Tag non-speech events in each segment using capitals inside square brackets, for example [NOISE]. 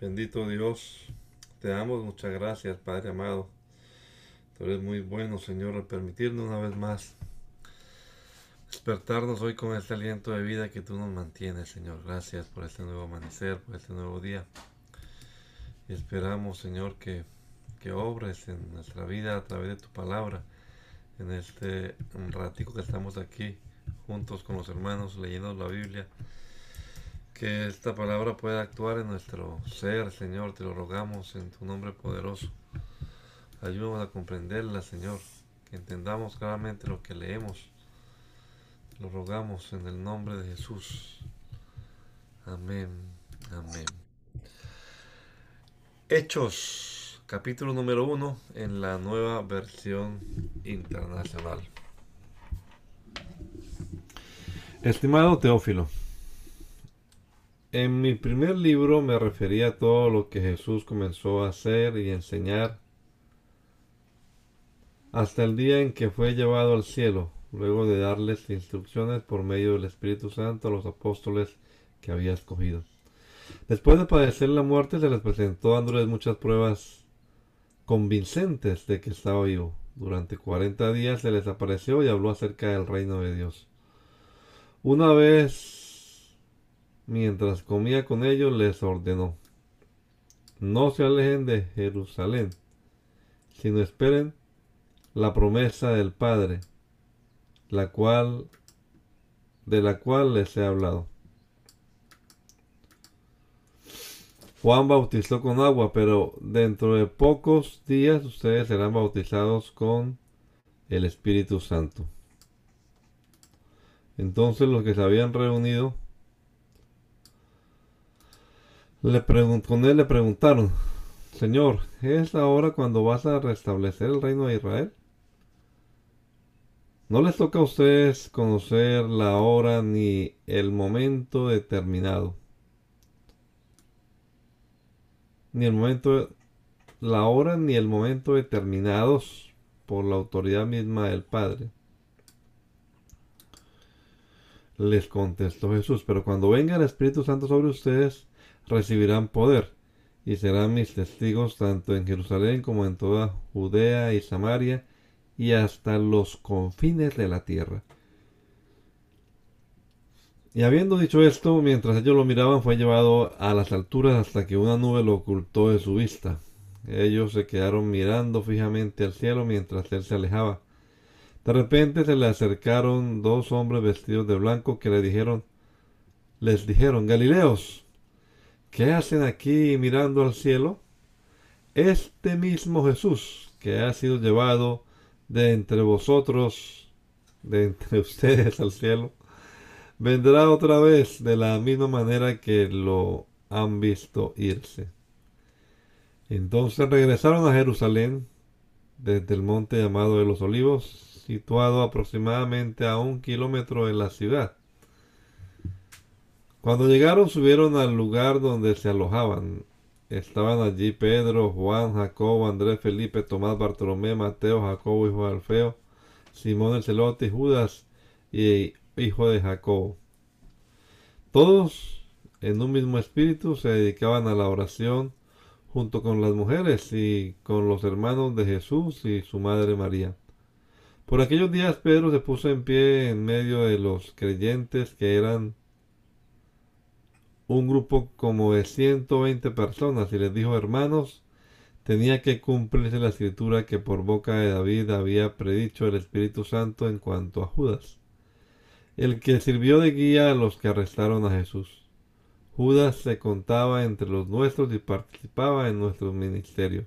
Bendito Dios, te damos muchas gracias, Padre amado. Tú eres muy bueno, Señor, al permitirnos una vez más despertarnos hoy con este aliento de vida que tú nos mantienes, Señor. Gracias por este nuevo amanecer, por este nuevo día. Esperamos, Señor, que, que obres en nuestra vida a través de tu palabra, en este ratico que estamos aquí juntos con los hermanos leyendo la Biblia que esta palabra pueda actuar en nuestro ser, Señor, te lo rogamos en tu nombre poderoso. Ayúdanos a comprenderla, Señor, que entendamos claramente lo que leemos. Lo rogamos en el nombre de Jesús. Amén, amén. Hechos, capítulo número uno, en la nueva versión internacional. Estimado Teófilo, en mi primer libro me refería a todo lo que Jesús comenzó a hacer y enseñar hasta el día en que fue llevado al cielo, luego de darles instrucciones por medio del Espíritu Santo a los apóstoles que había escogido. Después de padecer la muerte se les presentó dándoles muchas pruebas convincentes de que estaba vivo. Durante cuarenta días se les apareció y habló acerca del reino de Dios. Una vez mientras comía con ellos, les ordenó, no se alejen de Jerusalén, sino esperen la promesa del Padre, la cual, de la cual les he hablado. Juan bautizó con agua, pero dentro de pocos días ustedes serán bautizados con el Espíritu Santo. Entonces los que se habían reunido le con él le preguntaron, Señor, ¿es ahora cuando vas a restablecer el reino de Israel? No les toca a ustedes conocer la hora ni el momento determinado. Ni el momento, la hora ni el momento determinados por la autoridad misma del Padre. Les contestó Jesús, pero cuando venga el Espíritu Santo sobre ustedes, recibirán poder y serán mis testigos tanto en Jerusalén como en toda Judea y Samaria y hasta los confines de la tierra. Y habiendo dicho esto, mientras ellos lo miraban, fue llevado a las alturas hasta que una nube lo ocultó de su vista. Ellos se quedaron mirando fijamente al cielo mientras él se alejaba. De repente se le acercaron dos hombres vestidos de blanco que le dijeron, les dijeron, Galileos, ¿Qué hacen aquí mirando al cielo? Este mismo Jesús que ha sido llevado de entre vosotros, de entre [LAUGHS] ustedes al cielo, vendrá otra vez de la misma manera que lo han visto irse. Entonces regresaron a Jerusalén desde el monte llamado de los olivos, situado aproximadamente a un kilómetro de la ciudad. Cuando llegaron subieron al lugar donde se alojaban. Estaban allí Pedro, Juan, Jacobo, Andrés, Felipe, Tomás, Bartolomé, Mateo, Jacobo, hijo de Alfeo, Simón el celote, Judas y hijo de Jacobo. Todos en un mismo espíritu se dedicaban a la oración junto con las mujeres y con los hermanos de Jesús y su madre María. Por aquellos días Pedro se puso en pie en medio de los creyentes que eran un grupo como de 120 personas y les dijo, hermanos, tenía que cumplirse la escritura que por boca de David había predicho el Espíritu Santo en cuanto a Judas, el que sirvió de guía a los que arrestaron a Jesús. Judas se contaba entre los nuestros y participaba en nuestro ministerio.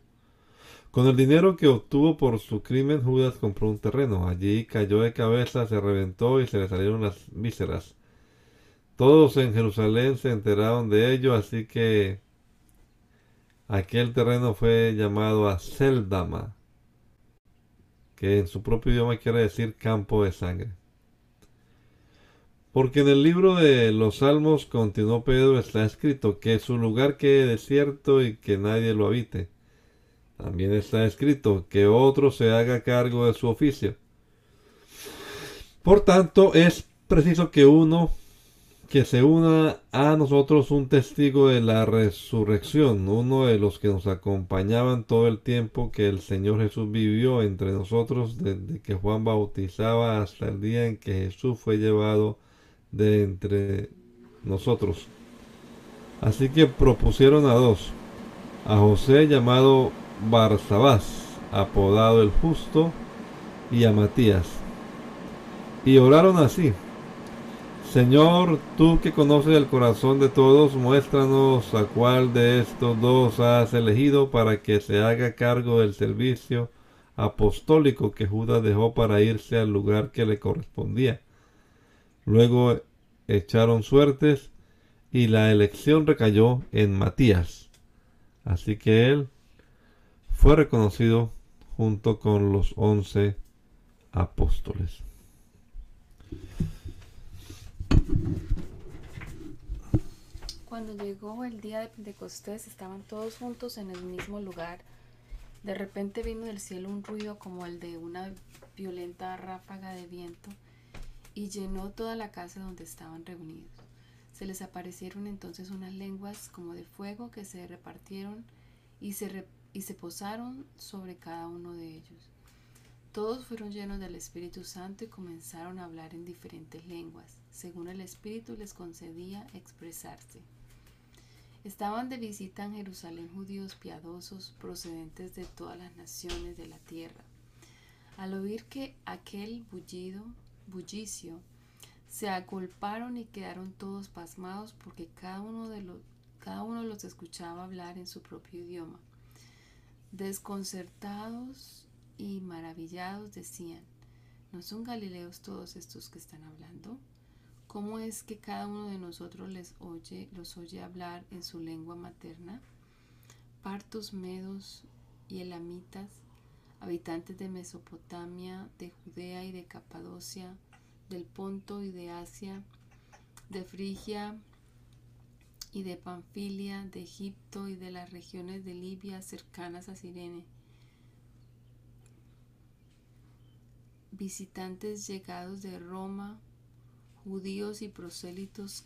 Con el dinero que obtuvo por su crimen, Judas compró un terreno. Allí cayó de cabeza, se reventó y se le salieron las vísceras. Todos en Jerusalén se enteraron de ello, así que aquel terreno fue llamado a Seldama, que en su propio idioma quiere decir campo de sangre. Porque en el libro de los Salmos, continuó Pedro, está escrito que su lugar quede desierto y que nadie lo habite. También está escrito que otro se haga cargo de su oficio. Por tanto, es preciso que uno que se una a nosotros un testigo de la resurrección, uno de los que nos acompañaban todo el tiempo que el Señor Jesús vivió entre nosotros desde que Juan bautizaba hasta el día en que Jesús fue llevado de entre nosotros. Así que propusieron a dos, a José llamado Barsabás, apodado el justo, y a Matías. Y oraron así. Señor, tú que conoces el corazón de todos, muéstranos a cuál de estos dos has elegido para que se haga cargo del servicio apostólico que Judas dejó para irse al lugar que le correspondía. Luego echaron suertes y la elección recayó en Matías. Así que él fue reconocido junto con los once apóstoles. Cuando llegó el día de Pentecostés estaban todos juntos en el mismo lugar. De repente vino del cielo un ruido como el de una violenta ráfaga de viento y llenó toda la casa donde estaban reunidos. Se les aparecieron entonces unas lenguas como de fuego que se repartieron y se, y se posaron sobre cada uno de ellos. Todos fueron llenos del Espíritu Santo y comenzaron a hablar en diferentes lenguas, según el Espíritu les concedía expresarse. Estaban de visita en Jerusalén judíos piadosos procedentes de todas las naciones de la tierra. Al oír que aquel bullido, bullicio, se aculparon y quedaron todos pasmados porque cada uno, de los, cada uno los escuchaba hablar en su propio idioma. Desconcertados y maravillados decían, ¿no son galileos todos estos que están hablando? ¿Cómo es que cada uno de nosotros les oye, los oye hablar en su lengua materna? Partos, medos y elamitas, habitantes de Mesopotamia, de Judea y de Capadocia, del Ponto y de Asia, de Frigia y de Panfilia, de Egipto y de las regiones de Libia cercanas a Sirene. Visitantes llegados de Roma, judíos y prosélitos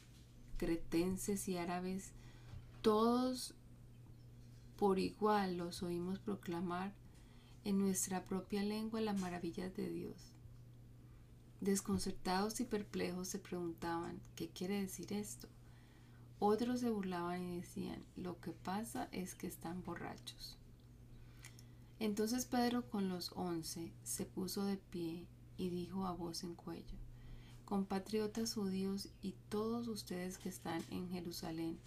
cretenses y árabes, todos por igual los oímos proclamar en nuestra propia lengua las maravillas de Dios. Desconcertados y perplejos se preguntaban, ¿qué quiere decir esto? Otros se burlaban y decían, lo que pasa es que están borrachos. Entonces Pedro con los once se puso de pie y dijo a voz en cuello, compatriotas judíos y todos ustedes que están en Jerusalén,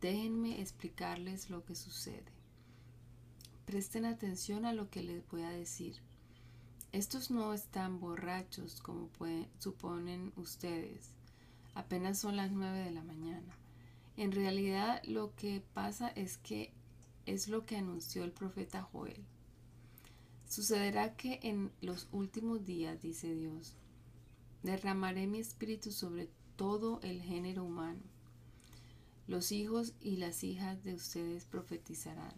déjenme explicarles lo que sucede. Presten atención a lo que les voy a decir. Estos no están borrachos como suponen ustedes. Apenas son las nueve de la mañana. En realidad lo que pasa es que es lo que anunció el profeta Joel. Sucederá que en los últimos días, dice Dios, derramaré mi espíritu sobre todo el género humano. Los hijos y las hijas de ustedes profetizarán.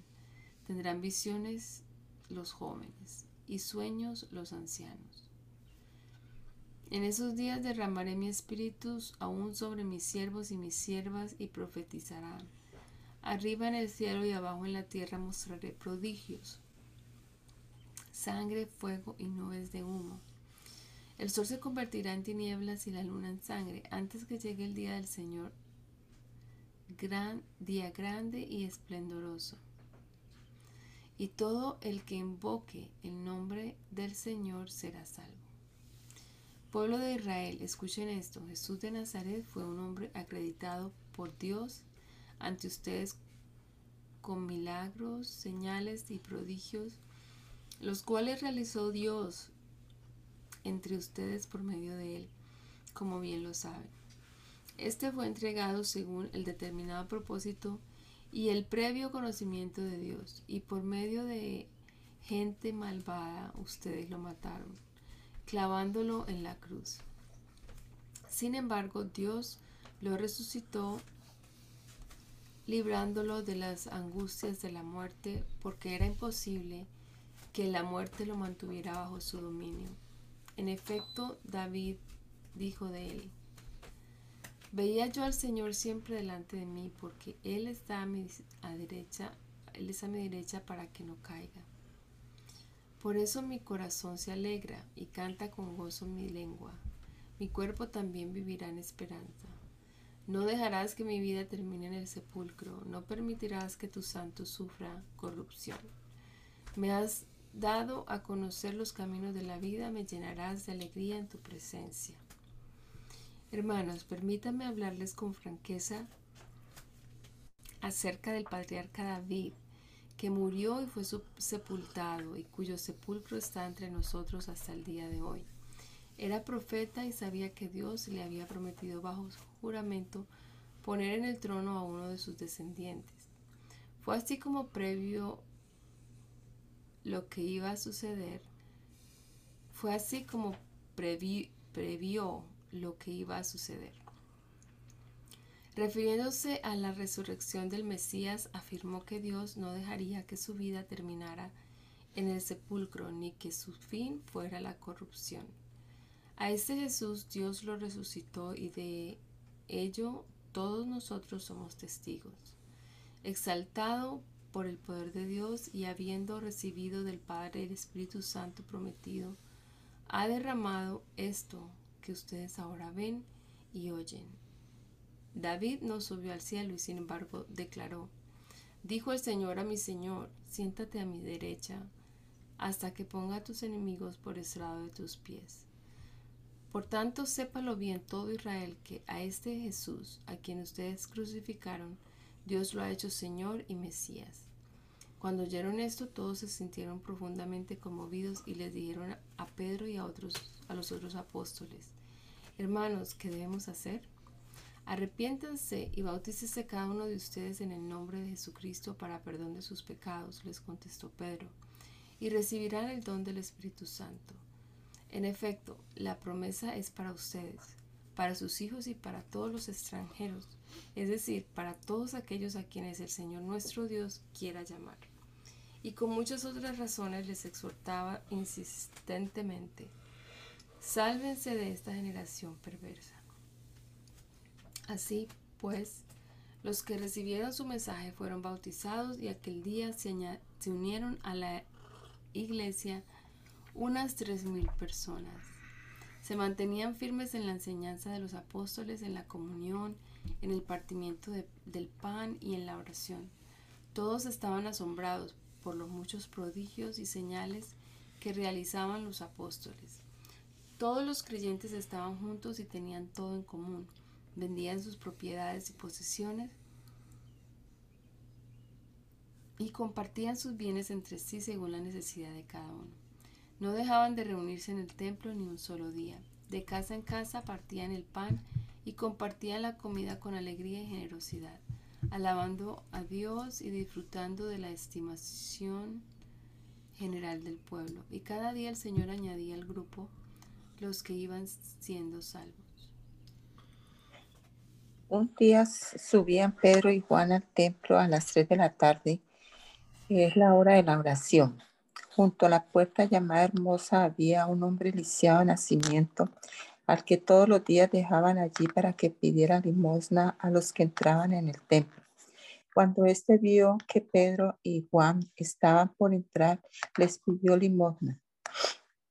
Tendrán visiones los jóvenes y sueños los ancianos. En esos días derramaré mi espíritu aún sobre mis siervos y mis siervas y profetizarán. Arriba en el cielo y abajo en la tierra mostraré prodigios, sangre, fuego y nubes de humo. El sol se convertirá en tinieblas y la luna en sangre antes que llegue el día del Señor, gran, día grande y esplendoroso. Y todo el que invoque el nombre del Señor será salvo. Pueblo de Israel, escuchen esto. Jesús de Nazaret fue un hombre acreditado por Dios ante ustedes con milagros, señales y prodigios, los cuales realizó Dios entre ustedes por medio de él, como bien lo saben. Este fue entregado según el determinado propósito y el previo conocimiento de Dios, y por medio de gente malvada ustedes lo mataron, clavándolo en la cruz. Sin embargo, Dios lo resucitó librándolo de las angustias de la muerte, porque era imposible que la muerte lo mantuviera bajo su dominio. En efecto, David dijo de él, Veía yo al Señor siempre delante de mí, porque Él está a mi derecha, Él es a mi derecha para que no caiga. Por eso mi corazón se alegra y canta con gozo mi lengua. Mi cuerpo también vivirá en esperanza. No dejarás que mi vida termine en el sepulcro, no permitirás que tu santo sufra corrupción. Me has dado a conocer los caminos de la vida, me llenarás de alegría en tu presencia. Hermanos, permítanme hablarles con franqueza acerca del patriarca David, que murió y fue sepultado y cuyo sepulcro está entre nosotros hasta el día de hoy. Era profeta y sabía que Dios le había prometido bajo juramento poner en el trono a uno de sus descendientes. Fue así como previo lo que iba a suceder, fue así como previó lo que iba a suceder. Refiriéndose a la resurrección del Mesías, afirmó que Dios no dejaría que su vida terminara en el sepulcro ni que su fin fuera la corrupción. A este Jesús Dios lo resucitó y de ello todos nosotros somos testigos. Exaltado por el poder de Dios y habiendo recibido del Padre el Espíritu Santo prometido, ha derramado esto que ustedes ahora ven y oyen. David no subió al cielo y sin embargo declaró, dijo el Señor a mi Señor, siéntate a mi derecha hasta que ponga a tus enemigos por estrado de tus pies. Por tanto, sépalo bien todo Israel que a este Jesús, a quien ustedes crucificaron, Dios lo ha hecho Señor y Mesías. Cuando oyeron esto, todos se sintieron profundamente conmovidos y les dijeron a Pedro y a, otros, a los otros apóstoles, Hermanos, ¿qué debemos hacer? Arrepiéntanse y bautícese cada uno de ustedes en el nombre de Jesucristo para perdón de sus pecados, les contestó Pedro, y recibirán el don del Espíritu Santo. En efecto, la promesa es para ustedes, para sus hijos y para todos los extranjeros, es decir, para todos aquellos a quienes el Señor nuestro Dios quiera llamar. Y con muchas otras razones les exhortaba insistentemente, sálvense de esta generación perversa. Así pues, los que recibieron su mensaje fueron bautizados y aquel día se, se unieron a la iglesia unas tres mil personas. Se mantenían firmes en la enseñanza de los apóstoles, en la comunión, en el partimiento del pan y en la oración. Todos estaban asombrados por los muchos prodigios y señales que realizaban los apóstoles. Todos los creyentes estaban juntos y tenían todo en común. Vendían sus propiedades y posesiones y compartían sus bienes entre sí según la necesidad de cada uno. No dejaban de reunirse en el templo ni un solo día. De casa en casa partían el pan y compartían la comida con alegría y generosidad, alabando a Dios y disfrutando de la estimación general del pueblo. Y cada día el Señor añadía al grupo los que iban siendo salvos. Un día subían Pedro y Juan al templo a las tres de la tarde, que es la hora de la oración. Junto a la puerta llamada Hermosa había un hombre lisiado de nacimiento, al que todos los días dejaban allí para que pidiera limosna a los que entraban en el templo. Cuando éste vio que Pedro y Juan estaban por entrar, les pidió limosna.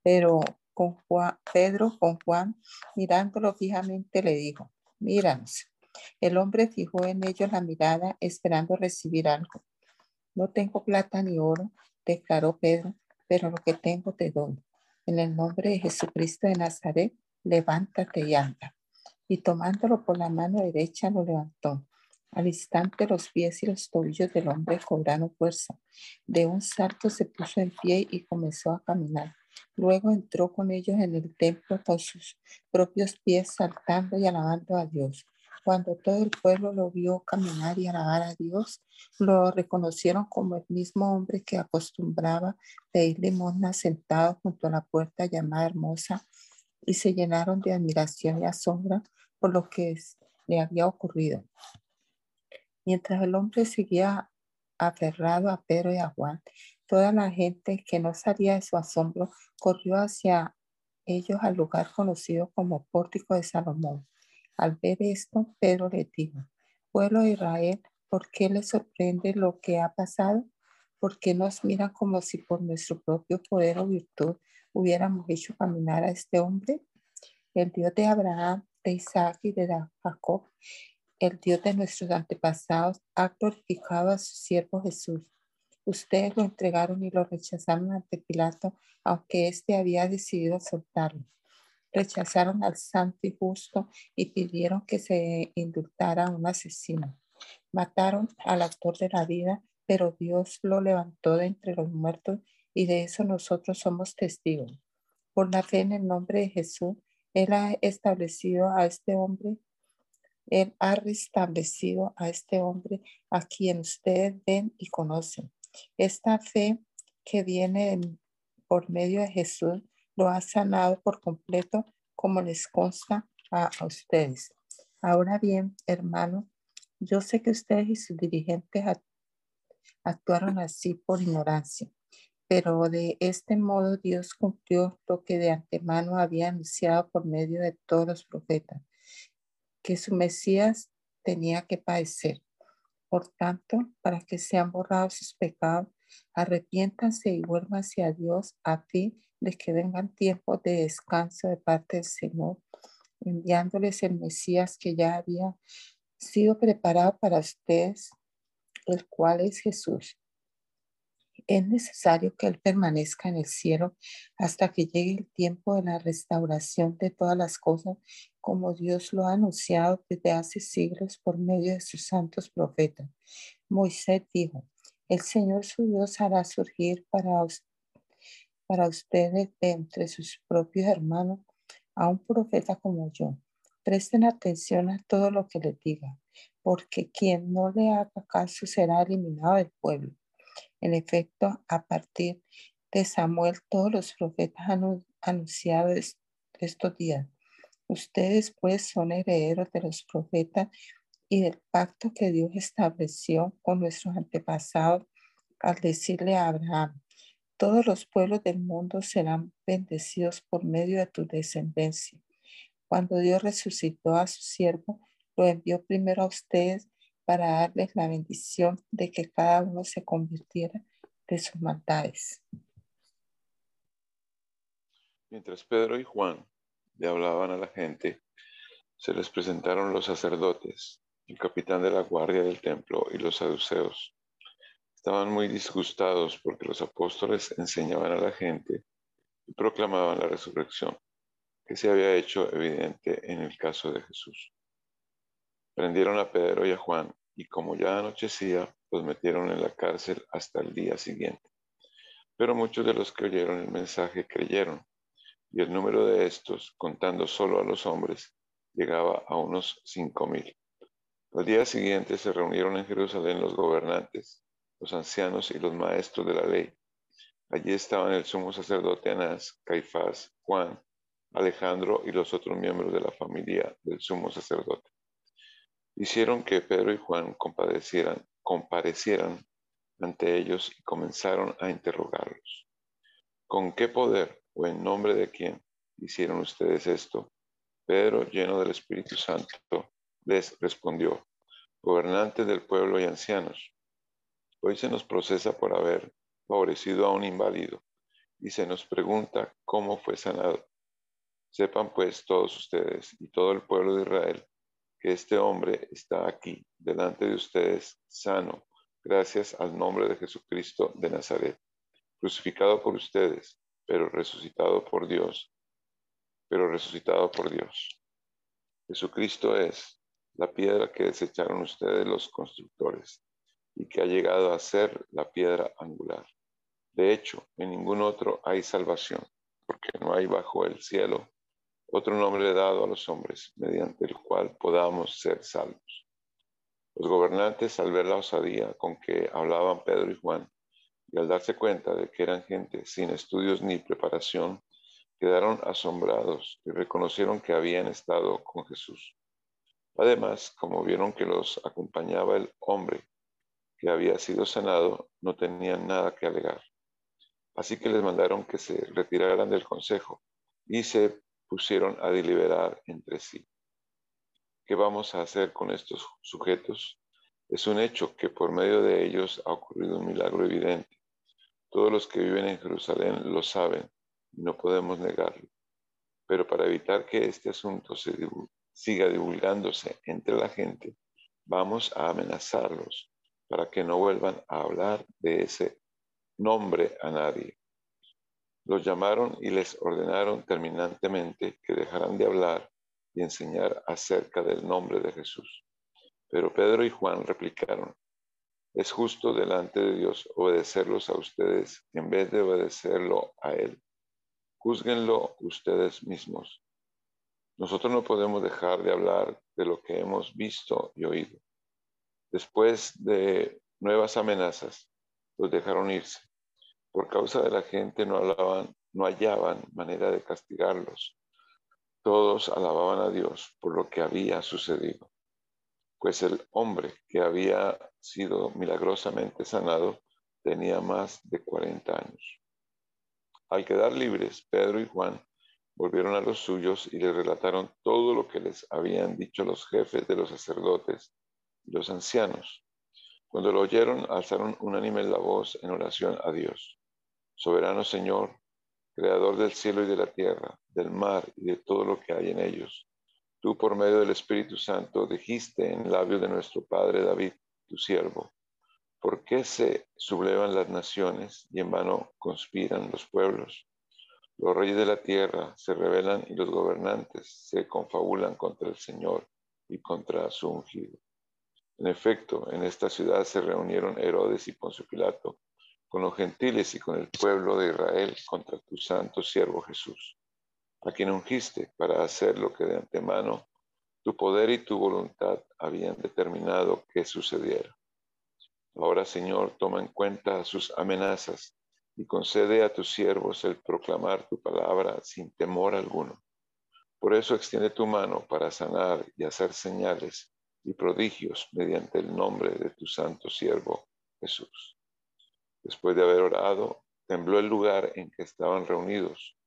Pero con Juan, Pedro con Juan, mirándolo fijamente, le dijo, míranos. El hombre fijó en ellos la mirada, esperando recibir algo. No tengo plata ni oro, declaró Pedro, pero lo que tengo te doy. En el nombre de Jesucristo de Nazaret, levántate y anda. Y tomándolo por la mano derecha, lo levantó. Al instante los pies y los tobillos del hombre cobraron fuerza. De un salto se puso en pie y comenzó a caminar. Luego entró con ellos en el templo con sus propios pies saltando y alabando a Dios. Cuando todo el pueblo lo vio caminar y alabar a Dios, lo reconocieron como el mismo hombre que acostumbraba pedir limosna sentado junto a la puerta llamada Hermosa y se llenaron de admiración y asombro por lo que le había ocurrido. Mientras el hombre seguía aferrado a Pedro y a Juan, toda la gente que no salía de su asombro corrió hacia ellos al lugar conocido como Pórtico de Salomón Al ver esto, Pedro le dijo, pueblo de Israel, ¿por qué les sorprende lo que ha pasado? ¿Por qué nos miran como si por nuestro propio poder o virtud hubiéramos hecho caminar a este hombre? El Dios de Abraham, de Isaac y de Jacob, el Dios de nuestros antepasados, ha glorificado a su siervo Jesús. Ustedes lo entregaron y lo rechazaron ante Pilato, aunque éste había decidido soltarlo. Rechazaron al santo y justo y pidieron que se indultara a un asesino. Mataron al autor de la vida, pero Dios lo levantó de entre los muertos y de eso nosotros somos testigos. Por la fe en el nombre de Jesús, Él ha establecido a este hombre, Él ha restablecido a este hombre a quien ustedes ven y conocen. Esta fe que viene por medio de Jesús lo ha sanado por completo, como les consta a, ustedes. Ahora bien, hermano, yo sé que ustedes y sus dirigentes actuaron así por ignorancia, pero de este modo Dios cumplió lo que de antemano había anunciado por medio de todos los profetas, que su Mesías tenía que padecer. Por tanto, para que sean borrados sus pecados, arrepiéntanse y vuelvan hacia Dios a fin de que vengan tiempos de descanso de parte del Señor, enviándoles el Mesías que ya había sido preparado para ustedes, el cual es Jesús. Es necesario que Él permanezca en el cielo hasta que llegue el tiempo de la restauración de todas las cosas, como Dios lo ha anunciado desde hace siglos por medio de sus santos profetas. Moisés dijo, el Señor su Dios hará surgir para, para ustedes de entre sus propios hermanos a un profeta como yo. Presten atención a todo lo que les diga, porque quien no le haga caso será eliminado del pueblo. En efecto, a partir de Samuel, todos los profetas han anunciado estos días. Ustedes pues son herederos de los profetas y del pacto que Dios estableció con nuestros antepasados al decirle a Abraham, todos los pueblos del mundo serán bendecidos por medio de tu descendencia. Cuando Dios resucitó a su siervo, lo envió primero a ustedes para darles la bendición de que cada uno se convirtiera de sus maldades. Mientras Pedro y Juan le hablaban a la gente, se les presentaron los sacerdotes el capitán de la guardia del templo y los saduceos. Estaban muy disgustados porque los apóstoles enseñaban a la gente y proclamaban la resurrección, que se había hecho evidente en el caso de Jesús. Prendieron a Pedro y a Juan y como ya anochecía, los metieron en la cárcel hasta el día siguiente. Pero muchos de los que oyeron el mensaje creyeron, y el número de estos, contando solo a los hombres, llegaba a unos cinco mil. Al día siguiente se reunieron en Jerusalén los gobernantes, los ancianos y los maestros de la ley. Allí estaban el sumo sacerdote Anás, Caifás, Juan, Alejandro y los otros miembros de la familia del sumo sacerdote. Hicieron que Pedro y Juan compadecieran, comparecieran ante ellos y comenzaron a interrogarlos. ¿Con qué poder o en nombre de quién hicieron ustedes esto? Pedro, lleno del Espíritu Santo, les respondió, gobernantes del pueblo y ancianos, hoy se nos procesa por haber favorecido a un inválido y se nos pregunta cómo fue sanado. Sepan pues todos ustedes y todo el pueblo de Israel que este hombre está aquí delante de ustedes sano, gracias al nombre de Jesucristo de Nazaret, crucificado por ustedes, pero resucitado por Dios, pero resucitado por Dios. Jesucristo es la piedra que desecharon ustedes los constructores y que ha llegado a ser la piedra angular. De hecho, en ningún otro hay salvación, porque no hay bajo el cielo otro nombre dado a los hombres mediante el cual podamos ser salvos. Los gobernantes, al ver la osadía con que hablaban Pedro y Juan, y al darse cuenta de que eran gente sin estudios ni preparación, quedaron asombrados y reconocieron que habían estado con Jesús. Además, como vieron que los acompañaba el hombre que había sido sanado, no tenían nada que alegar. Así que les mandaron que se retiraran del consejo y se pusieron a deliberar entre sí. ¿qué vamos a hacer con estos sujetos? Es un hecho que por medio de ellos ha ocurrido un milagro evidente. Todos los que viven en Jerusalén lo saben y no podemos negarlo. Pero para evitar que este asunto se siga divulgándose entre la gente, vamos a amenazarlos para que no vuelvan a hablar de ese nombre a nadie. Los llamaron y les ordenaron terminantemente que dejaran de hablar y enseñar acerca del nombre de Jesús. Pero Pedro y Juan replicaron, es justo delante de Dios obedecerlos a ustedes en vez de obedecerlo a Él. Júzguenlo ustedes mismos. Nosotros no podemos dejar de hablar de lo que hemos visto y oído. Después de nuevas amenazas, los dejaron irse. Por causa de la gente no hablaban, no hallaban manera de castigarlos. Todos alababan a Dios por lo que había sucedido. Pues el hombre que había sido milagrosamente sanado tenía más de 40 años. Al quedar libres, Pedro y Juan volvieron a los suyos y les relataron todo lo que les habían dicho los jefes de los sacerdotes los ancianos. Cuando lo oyeron, alzaron unánime la voz en oración a Dios. Soberano Señor, Creador del cielo y de la tierra, del mar y de todo lo que hay en ellos. Tú por medio del Espíritu Santo dijiste en labios de nuestro Padre David, tu siervo, ¿por qué se sublevan las naciones y en vano conspiran los pueblos? Los reyes de la tierra se rebelan y los gobernantes se confabulan contra el Señor y contra su ungido. En efecto, en esta ciudad se reunieron Herodes y Poncio Pilato con los gentiles y con el pueblo de Israel contra tu santo siervo Jesús, a quien ungiste para hacer lo que de antemano tu poder y tu voluntad habían determinado que sucediera. Ahora, Señor, toma en cuenta sus amenazas y concede a tus siervos el proclamar tu palabra sin temor alguno. Por eso extiende tu mano para sanar y hacer señales y prodigios mediante el nombre de tu santo siervo Jesús. Después de haber orado, tembló el lugar en que estaban reunidos.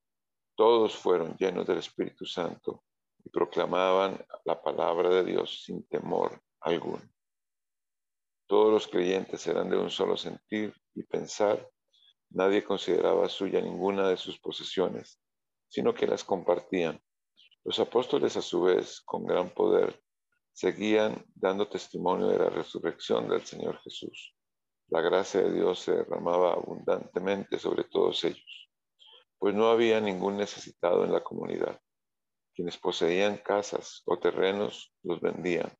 Todos fueron llenos del Espíritu Santo y proclamaban la palabra de Dios sin temor alguno. Todos los creyentes eran de un solo sentir y pensar. Nadie consideraba suya ninguna de sus posesiones, sino que las compartían. Los apóstoles a su vez, con gran poder, seguían dando testimonio de la resurrección del Señor Jesús la gracia de Dios se derramaba abundantemente sobre todos ellos, pues no había ningún necesitado en la comunidad. Quienes poseían casas o terrenos los vendían,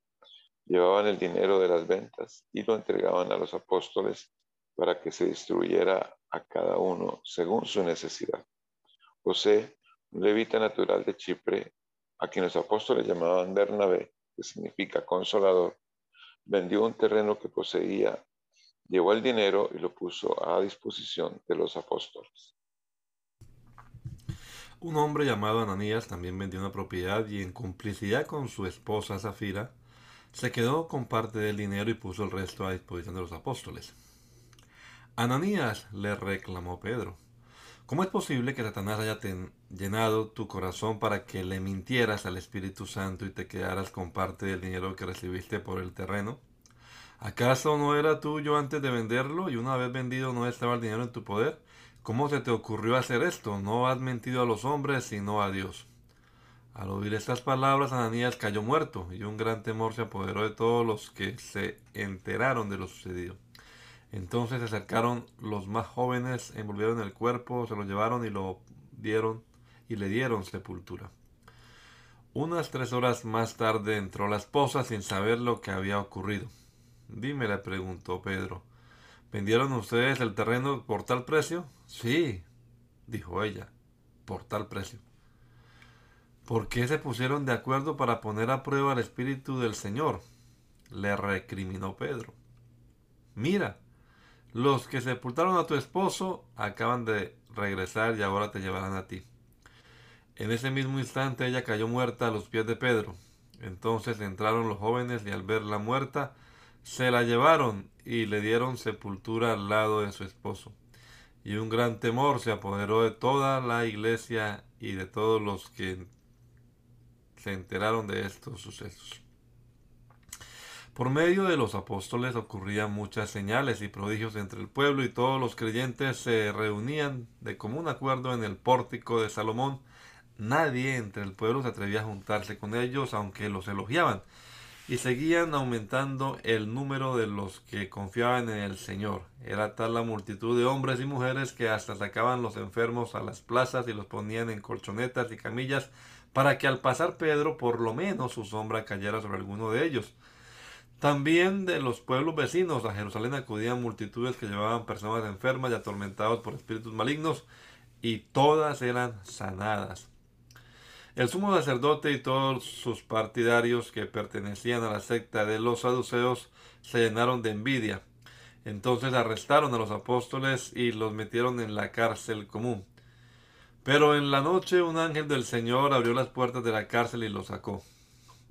llevaban el dinero de las ventas y lo entregaban a los apóstoles para que se distribuyera a cada uno según su necesidad. José, un levita natural de Chipre, a quien los apóstoles llamaban Bernabé, que significa consolador, vendió un terreno que poseía llevó el dinero y lo puso a disposición de los apóstoles. Un hombre llamado Ananías también vendió una propiedad y en complicidad con su esposa Zafira, se quedó con parte del dinero y puso el resto a disposición de los apóstoles. Ananías le reclamó Pedro, ¿cómo es posible que Satanás haya llenado tu corazón para que le mintieras al Espíritu Santo y te quedaras con parte del dinero que recibiste por el terreno? ¿Acaso no era tuyo antes de venderlo y una vez vendido no estaba el dinero en tu poder? ¿Cómo se te ocurrió hacer esto? No has mentido a los hombres, sino a Dios. Al oír estas palabras, Ananías cayó muerto y un gran temor se apoderó de todos los que se enteraron de lo sucedido. Entonces se acercaron los más jóvenes, envolvieron el cuerpo, se lo llevaron y lo dieron y le dieron sepultura. Unas tres horas más tarde entró la esposa sin saber lo que había ocurrido. Dime, le preguntó Pedro. ¿Vendieron ustedes el terreno por tal precio? Sí, dijo ella, por tal precio. ¿Por qué se pusieron de acuerdo para poner a prueba el espíritu del Señor? Le recriminó Pedro. Mira, los que sepultaron a tu esposo acaban de regresar y ahora te llevarán a ti. En ese mismo instante ella cayó muerta a los pies de Pedro. Entonces entraron los jóvenes y al verla muerta, se la llevaron y le dieron sepultura al lado de su esposo. Y un gran temor se apoderó de toda la iglesia y de todos los que se enteraron de estos sucesos. Por medio de los apóstoles ocurrían muchas señales y prodigios entre el pueblo y todos los creyentes se reunían de común acuerdo en el pórtico de Salomón. Nadie entre el pueblo se atrevía a juntarse con ellos, aunque los elogiaban, y seguían aumentando el número de los que confiaban en el Señor. Era tal la multitud de hombres y mujeres que hasta sacaban los enfermos a las plazas y los ponían en colchonetas y camillas para que al pasar Pedro por lo menos su sombra cayera sobre alguno de ellos. También de los pueblos vecinos a Jerusalén acudían multitudes que llevaban personas enfermas y atormentados por espíritus malignos, y todas eran sanadas. El sumo sacerdote y todos sus partidarios que pertenecían a la secta de los saduceos se llenaron de envidia. Entonces arrestaron a los apóstoles y los metieron en la cárcel común. Pero en la noche un ángel del Señor abrió las puertas de la cárcel y los sacó.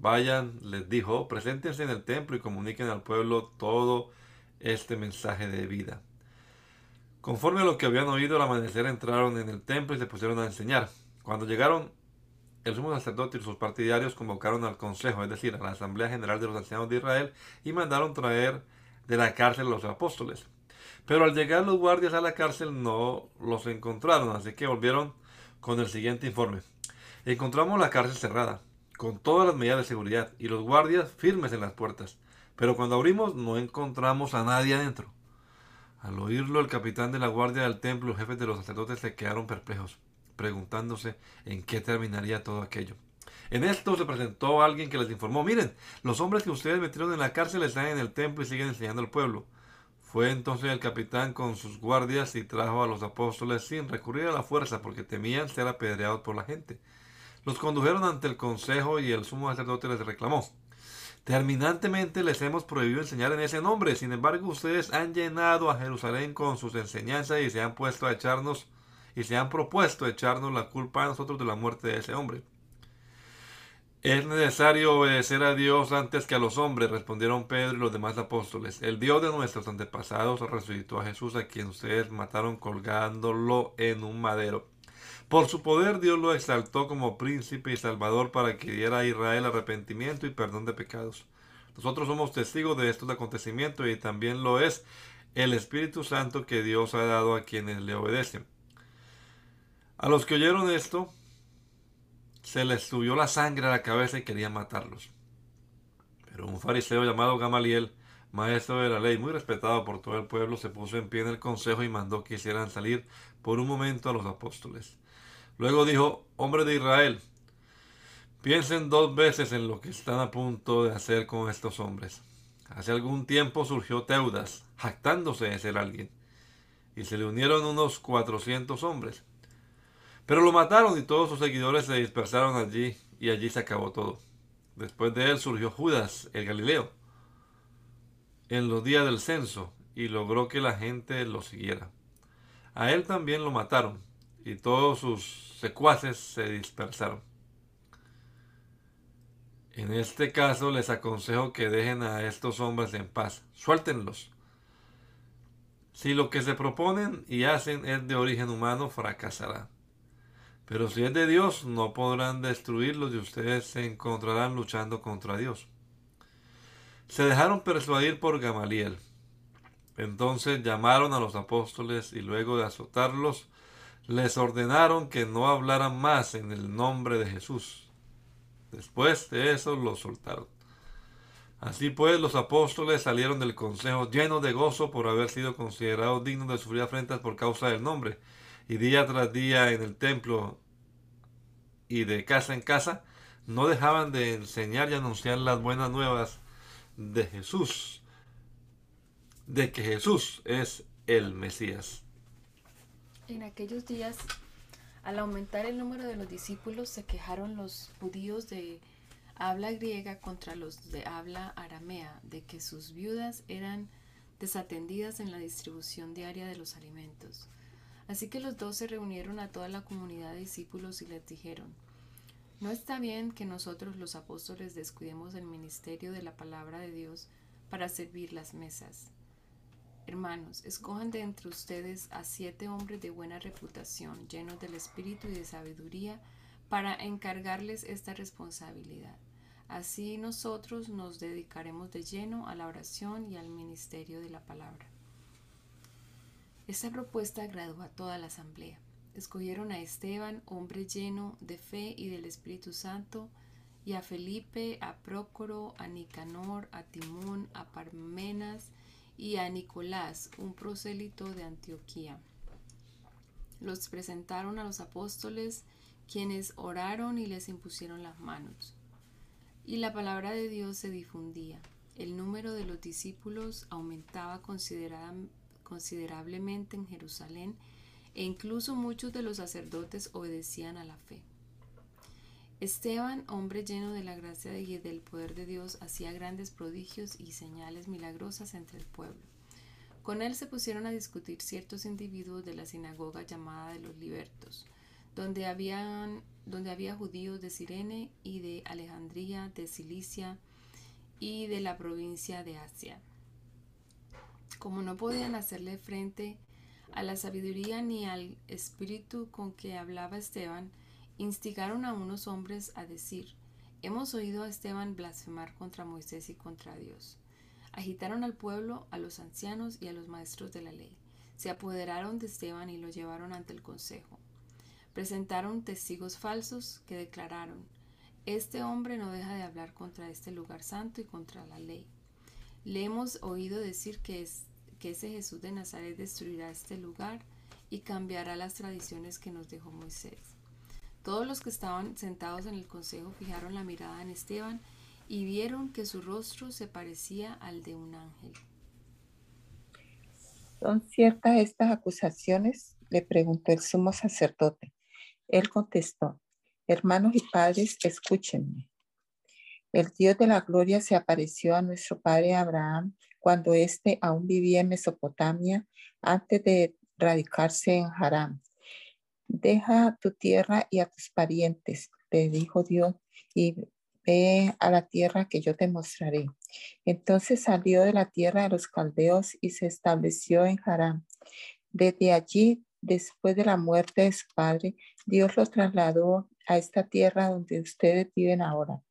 Vayan, les dijo, preséntense en el templo y comuniquen al pueblo todo este mensaje de vida. Conforme a lo que habían oído al amanecer entraron en el templo y se pusieron a enseñar. Cuando llegaron, el sumo sacerdote y sus partidarios convocaron al consejo, es decir, a la Asamblea General de los Ancianos de Israel, y mandaron traer de la cárcel a los apóstoles. Pero al llegar los guardias a la cárcel no los encontraron, así que volvieron con el siguiente informe. Encontramos la cárcel cerrada con todas las medidas de seguridad y los guardias firmes en las puertas. Pero cuando abrimos no encontramos a nadie adentro. Al oírlo, el capitán de la guardia del templo y los jefes de los sacerdotes se quedaron perplejos, preguntándose en qué terminaría todo aquello. En esto se presentó alguien que les informó, miren, los hombres que ustedes metieron en la cárcel están en el templo y siguen enseñando al pueblo. Fue entonces el capitán con sus guardias y trajo a los apóstoles sin recurrir a la fuerza porque temían ser apedreados por la gente. Los condujeron ante el consejo y el sumo sacerdote les reclamó. Terminantemente les hemos prohibido enseñar en ese nombre. Sin embargo, ustedes han llenado a Jerusalén con sus enseñanzas y se han puesto a echarnos y se han propuesto echarnos la culpa a nosotros de la muerte de ese hombre. Es necesario obedecer a Dios antes que a los hombres, respondieron Pedro y los demás apóstoles. El Dios de nuestros antepasados resucitó a Jesús, a quien ustedes mataron colgándolo en un madero. Por su poder Dios lo exaltó como príncipe y salvador para que diera a Israel arrepentimiento y perdón de pecados. Nosotros somos testigos de estos acontecimientos y también lo es el Espíritu Santo que Dios ha dado a quienes le obedecen. A los que oyeron esto, se les subió la sangre a la cabeza y querían matarlos. Pero un fariseo llamado Gamaliel, maestro de la ley, muy respetado por todo el pueblo, se puso en pie en el consejo y mandó que hicieran salir por un momento a los apóstoles. Luego dijo, hombre de Israel, piensen dos veces en lo que están a punto de hacer con estos hombres. Hace algún tiempo surgió Teudas, jactándose de ser alguien, y se le unieron unos cuatrocientos hombres. Pero lo mataron y todos sus seguidores se dispersaron allí, y allí se acabó todo. Después de él surgió Judas, el Galileo, en los días del censo, y logró que la gente lo siguiera. A él también lo mataron, y todos sus secuaces se dispersaron. En este caso les aconsejo que dejen a estos hombres en paz, suéltenlos. Si lo que se proponen y hacen es de origen humano, fracasará. Pero si es de Dios, no podrán destruirlos y ustedes se encontrarán luchando contra Dios. Se dejaron persuadir por Gamaliel. Entonces llamaron a los apóstoles y luego de azotarlos, les ordenaron que no hablaran más en el nombre de Jesús. Después de eso los soltaron. Así pues los apóstoles salieron del consejo llenos de gozo por haber sido considerados dignos de sufrir afrentas por causa del nombre, y día tras día en el templo y de casa en casa no dejaban de enseñar y anunciar las buenas nuevas de Jesús, de que Jesús es el Mesías. En aquellos días, al aumentar el número de los discípulos, se quejaron los judíos de habla griega contra los de habla aramea, de que sus viudas eran desatendidas en la distribución diaria de los alimentos. Así que los dos se reunieron a toda la comunidad de discípulos y les dijeron, no está bien que nosotros los apóstoles descuidemos el ministerio de la palabra de Dios para servir las mesas. Hermanos, escojan de entre ustedes a siete hombres de buena reputación, llenos del espíritu y de sabiduría, para encargarles esta responsabilidad. Así nosotros nos dedicaremos de lleno a la oración y al ministerio de la palabra. Esta propuesta agradó a toda la asamblea. Escogieron a Esteban, hombre lleno de fe y del Espíritu Santo, y a Felipe, a Prócoro, a Nicanor, a Timón, a Parmenas y a Nicolás, un prosélito de Antioquía. Los presentaron a los apóstoles, quienes oraron y les impusieron las manos. Y la palabra de Dios se difundía. El número de los discípulos aumentaba considerablemente en Jerusalén e incluso muchos de los sacerdotes obedecían a la fe. Esteban, hombre lleno de la gracia y del poder de Dios, hacía grandes prodigios y señales milagrosas entre el pueblo. Con él se pusieron a discutir ciertos individuos de la sinagoga llamada de los libertos, donde, habían, donde había judíos de Sirene y de Alejandría, de Cilicia y de la provincia de Asia. Como no podían hacerle frente a la sabiduría ni al espíritu con que hablaba Esteban, instigaron a unos hombres a decir, hemos oído a Esteban blasfemar contra Moisés y contra Dios. Agitaron al pueblo, a los ancianos y a los maestros de la ley. Se apoderaron de Esteban y lo llevaron ante el consejo. Presentaron testigos falsos que declararon, este hombre no deja de hablar contra este lugar santo y contra la ley. Le hemos oído decir que, es, que ese Jesús de Nazaret destruirá este lugar y cambiará las tradiciones que nos dejó Moisés. Todos los que estaban sentados en el consejo fijaron la mirada en Esteban y vieron que su rostro se parecía al de un ángel. ¿Son ciertas estas acusaciones? le preguntó el sumo sacerdote. Él contestó, hermanos y padres, escúchenme. El Dios de la gloria se apareció a nuestro padre Abraham cuando éste aún vivía en Mesopotamia antes de radicarse en Haram Deja tu tierra y a tus parientes, le dijo Dios, y ve a la tierra que yo te mostraré. Entonces salió de la tierra de los caldeos y se estableció en Harán. Desde allí, después de la muerte de su padre, Dios lo trasladó a esta tierra donde ustedes viven ahora.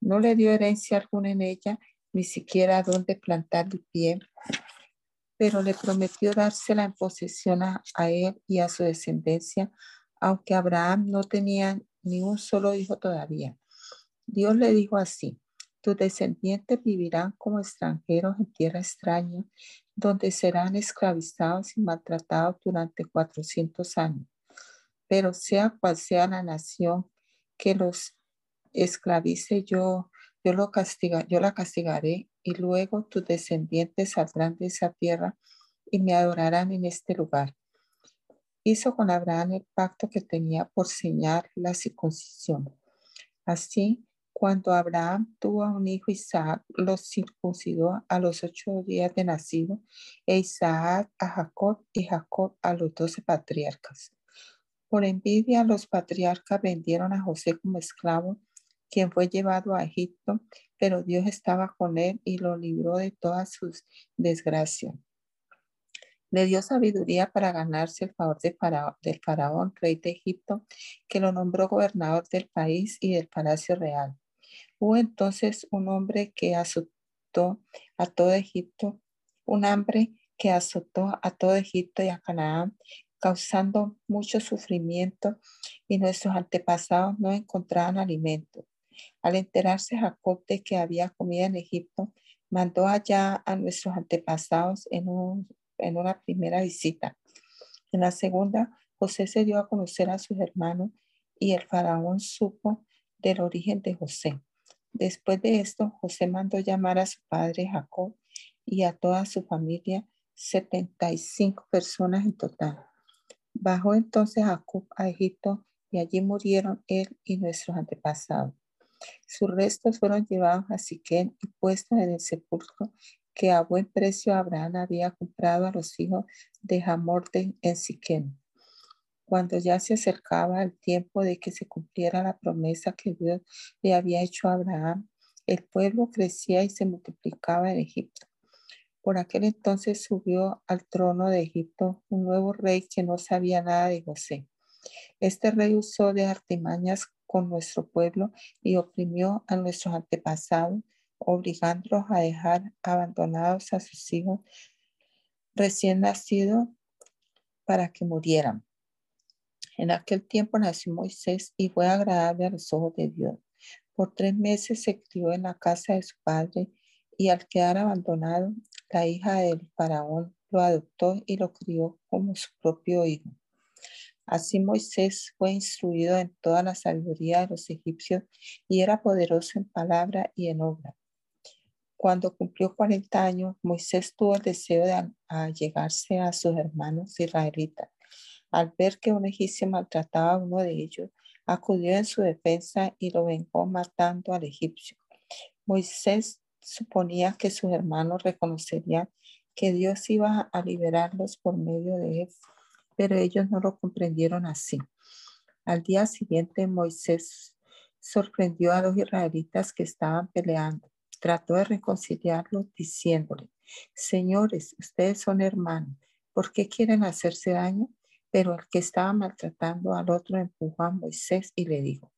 No le dio herencia alguna en ella, ni siquiera donde plantar el pie, pero le prometió dársela en posesión a, él y a su descendencia, aunque Abraham no tenía ni un solo hijo todavía. Dios le dijo así, tus descendientes vivirán como extranjeros en tierra extraña, donde serán esclavizados y maltratados durante 400 años. Pero sea cual sea la nación que los esclavice yo, yo, lo yo la castigaré y luego tus descendientes saldrán de esa tierra y me adorarán en este lugar. Hizo con Abraham el pacto que tenía por señal la circuncisión. Así, cuando Abraham tuvo a un hijo Isaac, lo circuncidó a los ocho días de nacido, e Isaac a Jacob y Jacob a los doce patriarcas. Por envidia, los patriarcas vendieron a José como esclavo, quien fue llevado a Egipto pero Dios estaba con él y lo libró de todas sus desgracias. Le dio sabiduría para ganarse el favor de del faraón, rey de Egipto, que lo nombró gobernador del país y del palacio real. Hubo entonces un hombre que azotó a todo Egipto, un hambre que azotó a todo Egipto y a Canaán, causando mucho sufrimiento, y nuestros antepasados no encontraban alimento. Al enterarse Jacob de que había comida en Egipto, mandó allá a nuestros antepasados en, en una primera visita. En la segunda, José se dio a conocer a sus hermanos y el faraón supo del origen de José. Después de esto, José mandó llamar a su padre Jacob y a toda su familia, 75 personas en total. Bajó entonces Jacob a Egipto y allí murieron él y nuestros antepasados. Sus restos fueron llevados a Siquén y puestos en el sepulcro que a buen precio Abraham había comprado a los hijos de Hamor en Siquén. Cuando ya se acercaba el tiempo de que se cumpliera la promesa que Dios le había hecho a Abraham, el pueblo crecía y se multiplicaba en Egipto. Por aquel entonces subió al trono de Egipto un nuevo rey que no sabía nada de José. Este rey usó de artimañas con nuestro pueblo y oprimió a nuestros antepasados, obligándolos a dejar abandonados a sus hijos recién nacidos para que murieran. En aquel tiempo nació Moisés y fue agradable a los ojos de Dios. Por tres meses se crió en la casa de su padre y al quedar abandonado, la hija del faraón lo adoptó y lo crió como su propio hijo. Así Moisés fue instruido en toda la sabiduría de los egipcios y era poderoso en palabra y en obra. Cuando cumplió 40 años, Moisés tuvo el deseo de allegarse a sus hermanos israelitas. Al ver que un egipcio maltrataba a uno de ellos, acudió en su defensa y lo vengó matando al egipcio. Moisés suponía que sus hermanos reconocerían que Dios iba a liberarlos por medio de él pero ellos no lo comprendieron así. Al día siguiente Moisés sorprendió a los israelitas que estaban peleando. Trató de reconciliarlos diciéndole, señores, ustedes son hermanos, ¿por qué quieren hacerse daño? Pero el que estaba maltratando al otro empujó a Moisés y le dijo,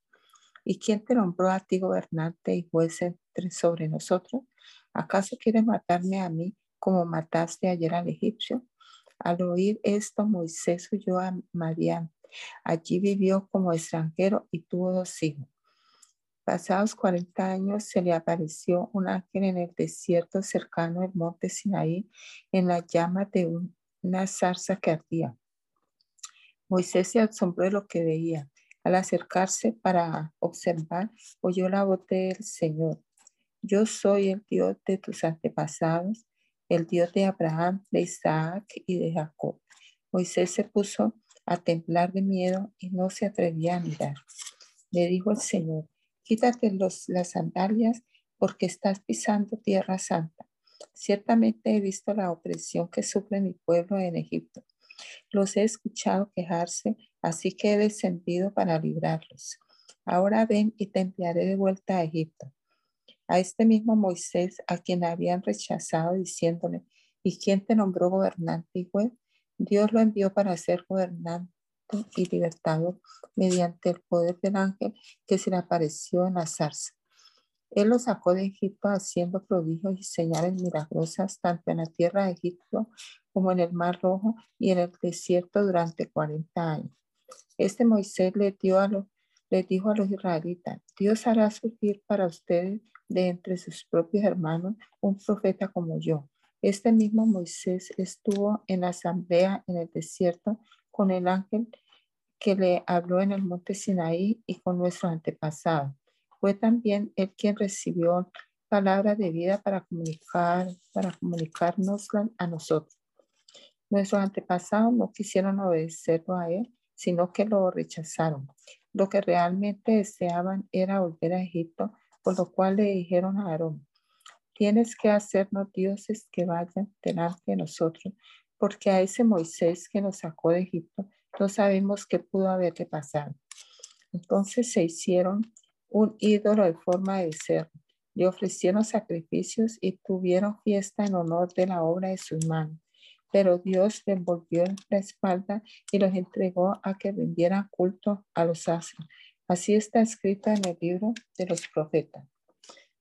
¿y quién te nombró a ti gobernante y juez entre sobre nosotros? ¿Acaso quieres matarme a mí como mataste ayer al egipcio? Al oír esto, Moisés huyó a Madián. Allí vivió como extranjero y tuvo dos hijos. Pasados 40 años se le apareció un ángel en el desierto cercano al monte Sinaí en la llama de una zarza que ardía. Moisés se asombró de lo que veía. Al acercarse para observar, oyó la voz del Señor. Yo soy el Dios de tus antepasados, el Dios de Abraham, de Isaac y de Jacob. Moisés se puso a temblar de miedo y no se atrevía a mirar. Le dijo el Señor, quítate los, las sandalias porque estás pisando tierra santa. Ciertamente he visto la opresión que sufre mi pueblo en Egipto. Los he escuchado quejarse, así que he descendido para librarlos. Ahora ven y te enviaré de vuelta a Egipto a este mismo Moisés a quien habían rechazado diciéndole, ¿y quién te nombró gobernante y juez? Dios lo envió para ser gobernante y libertador mediante el poder del ángel que se le apareció en la zarza. Él lo sacó de Egipto haciendo prodigios y señales milagrosas tanto en la tierra de Egipto como en el Mar Rojo y en el desierto durante 40 años. Este Moisés le, dio a los, le dijo a los israelitas, Dios hará surgir para ustedes de entre sus propios hermanos un profeta como yo. Este mismo Moisés estuvo en la asamblea en el desierto con el ángel que le habló en el monte Sinaí y con nuestro antepasado. Fue también él quien recibió palabra de vida para comunicar, para comunicarnos a nosotros. Nuestros antepasados no quisieron obedecerlo a él, sino que lo rechazaron. Lo que realmente deseaban era volver a Egipto por lo cual le dijeron a Aarón, tienes que hacernos dioses que vayan delante de nosotros, porque a ese Moisés que nos sacó de Egipto no sabemos qué pudo haberle pasado. Entonces se hicieron un ídolo de forma de ser, le ofrecieron sacrificios y tuvieron fiesta en honor de la obra de sus manos. Pero Dios le envolvió en la espalda y los entregó a que rindieran culto a los astros Así está escrito en el libro de los profetas.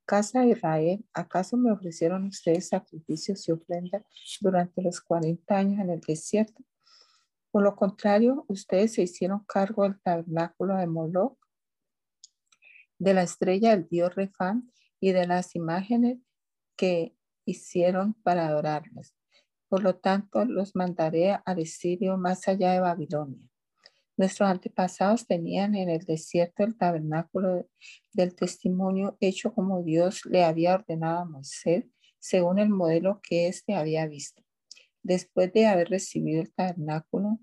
Casa de Israel, ¿acaso me ofrecieron ustedes sacrificios y ofrendas durante los 40 años en el desierto? Por lo contrario, ustedes se hicieron cargo del tabernáculo de Moloch, de la estrella del dios Refán y de las imágenes que hicieron para adorarlas. Por lo tanto, los mandaré al exilio más allá de Babilonia. Nuestros antepasados tenían en el desierto el tabernáculo del testimonio hecho como Dios le había ordenado a Moisés, según el modelo que éste había visto. Después de haber recibido el tabernáculo,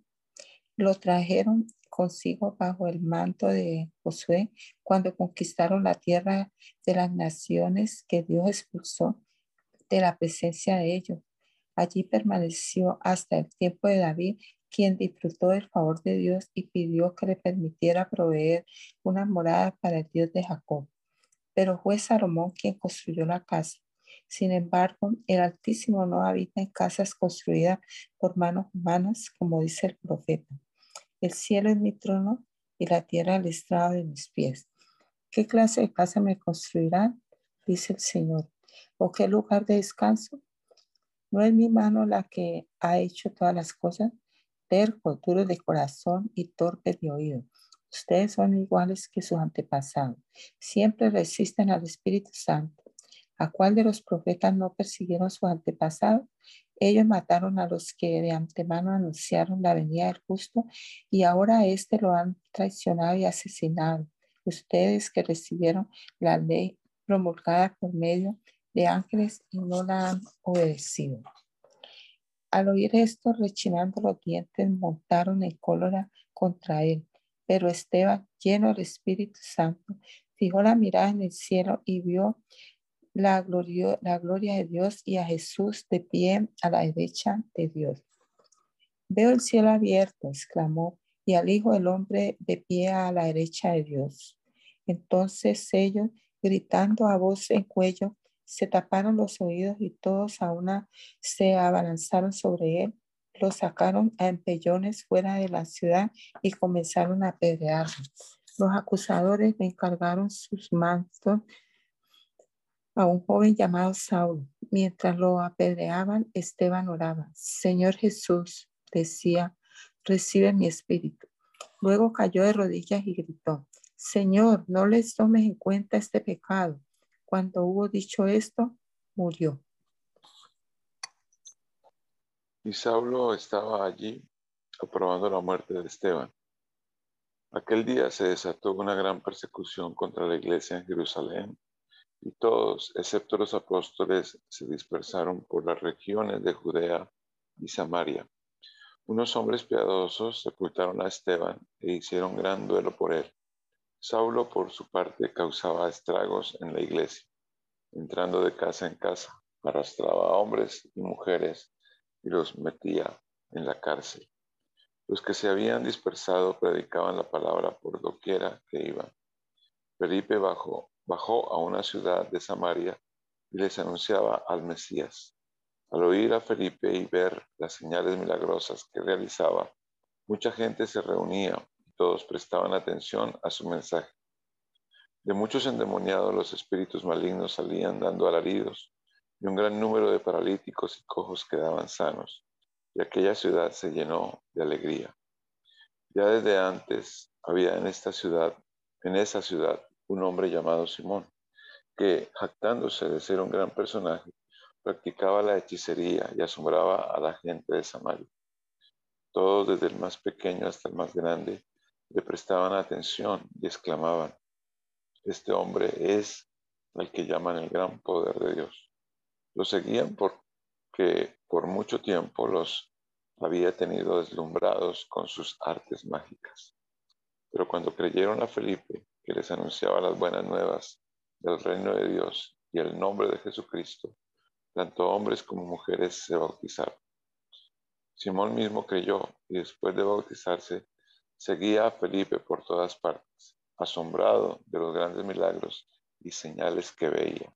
lo trajeron consigo bajo el manto de Josué cuando conquistaron la tierra de las naciones que Dios expulsó de la presencia de ellos. Allí permaneció hasta el tiempo de David quien disfrutó del favor de Dios y pidió que le permitiera proveer una morada para el Dios de Jacob. Pero fue Salomón quien construyó la casa. Sin embargo, el Altísimo no habita en casas construidas por manos humanas, como dice el profeta. El cielo es mi trono y la tierra el estrado de mis pies. ¿Qué clase de casa me construirán? Dice el Señor. ¿O qué lugar de descanso? ¿No es mi mano la que ha hecho todas las cosas? Terco, duro de corazón y torpe de oído. Ustedes son iguales que sus antepasados. Siempre resisten al Espíritu Santo. ¿A cuál de los profetas no persiguieron sus antepasados? Ellos mataron a los que de antemano anunciaron la venida del justo y ahora a este lo han traicionado y asesinado. Ustedes que recibieron la ley promulgada por medio de ángeles y no la han obedecido. Al oír esto, rechinando los dientes, montaron en cólera contra él. Pero Esteban, lleno del Espíritu Santo, fijó la mirada en el cielo y vio la gloria, la gloria de Dios y a Jesús de pie a la derecha de Dios. Veo el cielo abierto, exclamó, y al Hijo del Hombre de pie a la derecha de Dios. Entonces ellos, gritando a voz en cuello, se taparon los oídos y todos a una se abalanzaron sobre él, lo sacaron a empellones fuera de la ciudad y comenzaron a apedrearlo. Los acusadores le encargaron sus mantos a un joven llamado Saulo. Mientras lo apedreaban, Esteban oraba. Señor Jesús, decía, recibe mi espíritu. Luego cayó de rodillas y gritó, Señor, no les tomes en cuenta este pecado. Cuando hubo dicho esto, murió. Y Saulo estaba allí aprobando la muerte de Esteban. Aquel día se desató una gran persecución contra la iglesia en Jerusalén y todos, excepto los apóstoles, se dispersaron por las regiones de Judea y Samaria. Unos hombres piadosos sepultaron a Esteban e hicieron gran duelo por él. Saulo, por su parte, causaba estragos en la iglesia. Entrando de casa en casa, arrastraba a hombres y mujeres y los metía en la cárcel. Los que se habían dispersado predicaban la palabra por doquiera que iban. Felipe bajó bajó a una ciudad de Samaria y les anunciaba al Mesías. Al oír a Felipe y ver las señales milagrosas que realizaba, mucha gente se reunía todos prestaban atención a su mensaje. De muchos endemoniados los espíritus malignos salían dando alaridos y un gran número de paralíticos y cojos quedaban sanos, y aquella ciudad se llenó de alegría. Ya desde antes había en esta ciudad, en esa ciudad, un hombre llamado Simón, que, jactándose de ser un gran personaje, practicaba la hechicería y asombraba a la gente de Samaria. Todos, desde el más pequeño hasta el más grande, le prestaban atención y exclamaban, este hombre es el que llaman el gran poder de Dios. Lo seguían porque por mucho tiempo los había tenido deslumbrados con sus artes mágicas. Pero cuando creyeron a Felipe que les anunciaba las buenas nuevas del reino de Dios y el nombre de Jesucristo, tanto hombres como mujeres se bautizaron. Simón mismo creyó y después de bautizarse seguía a Felipe por todas partes, asombrado de los grandes milagros y señales que veía.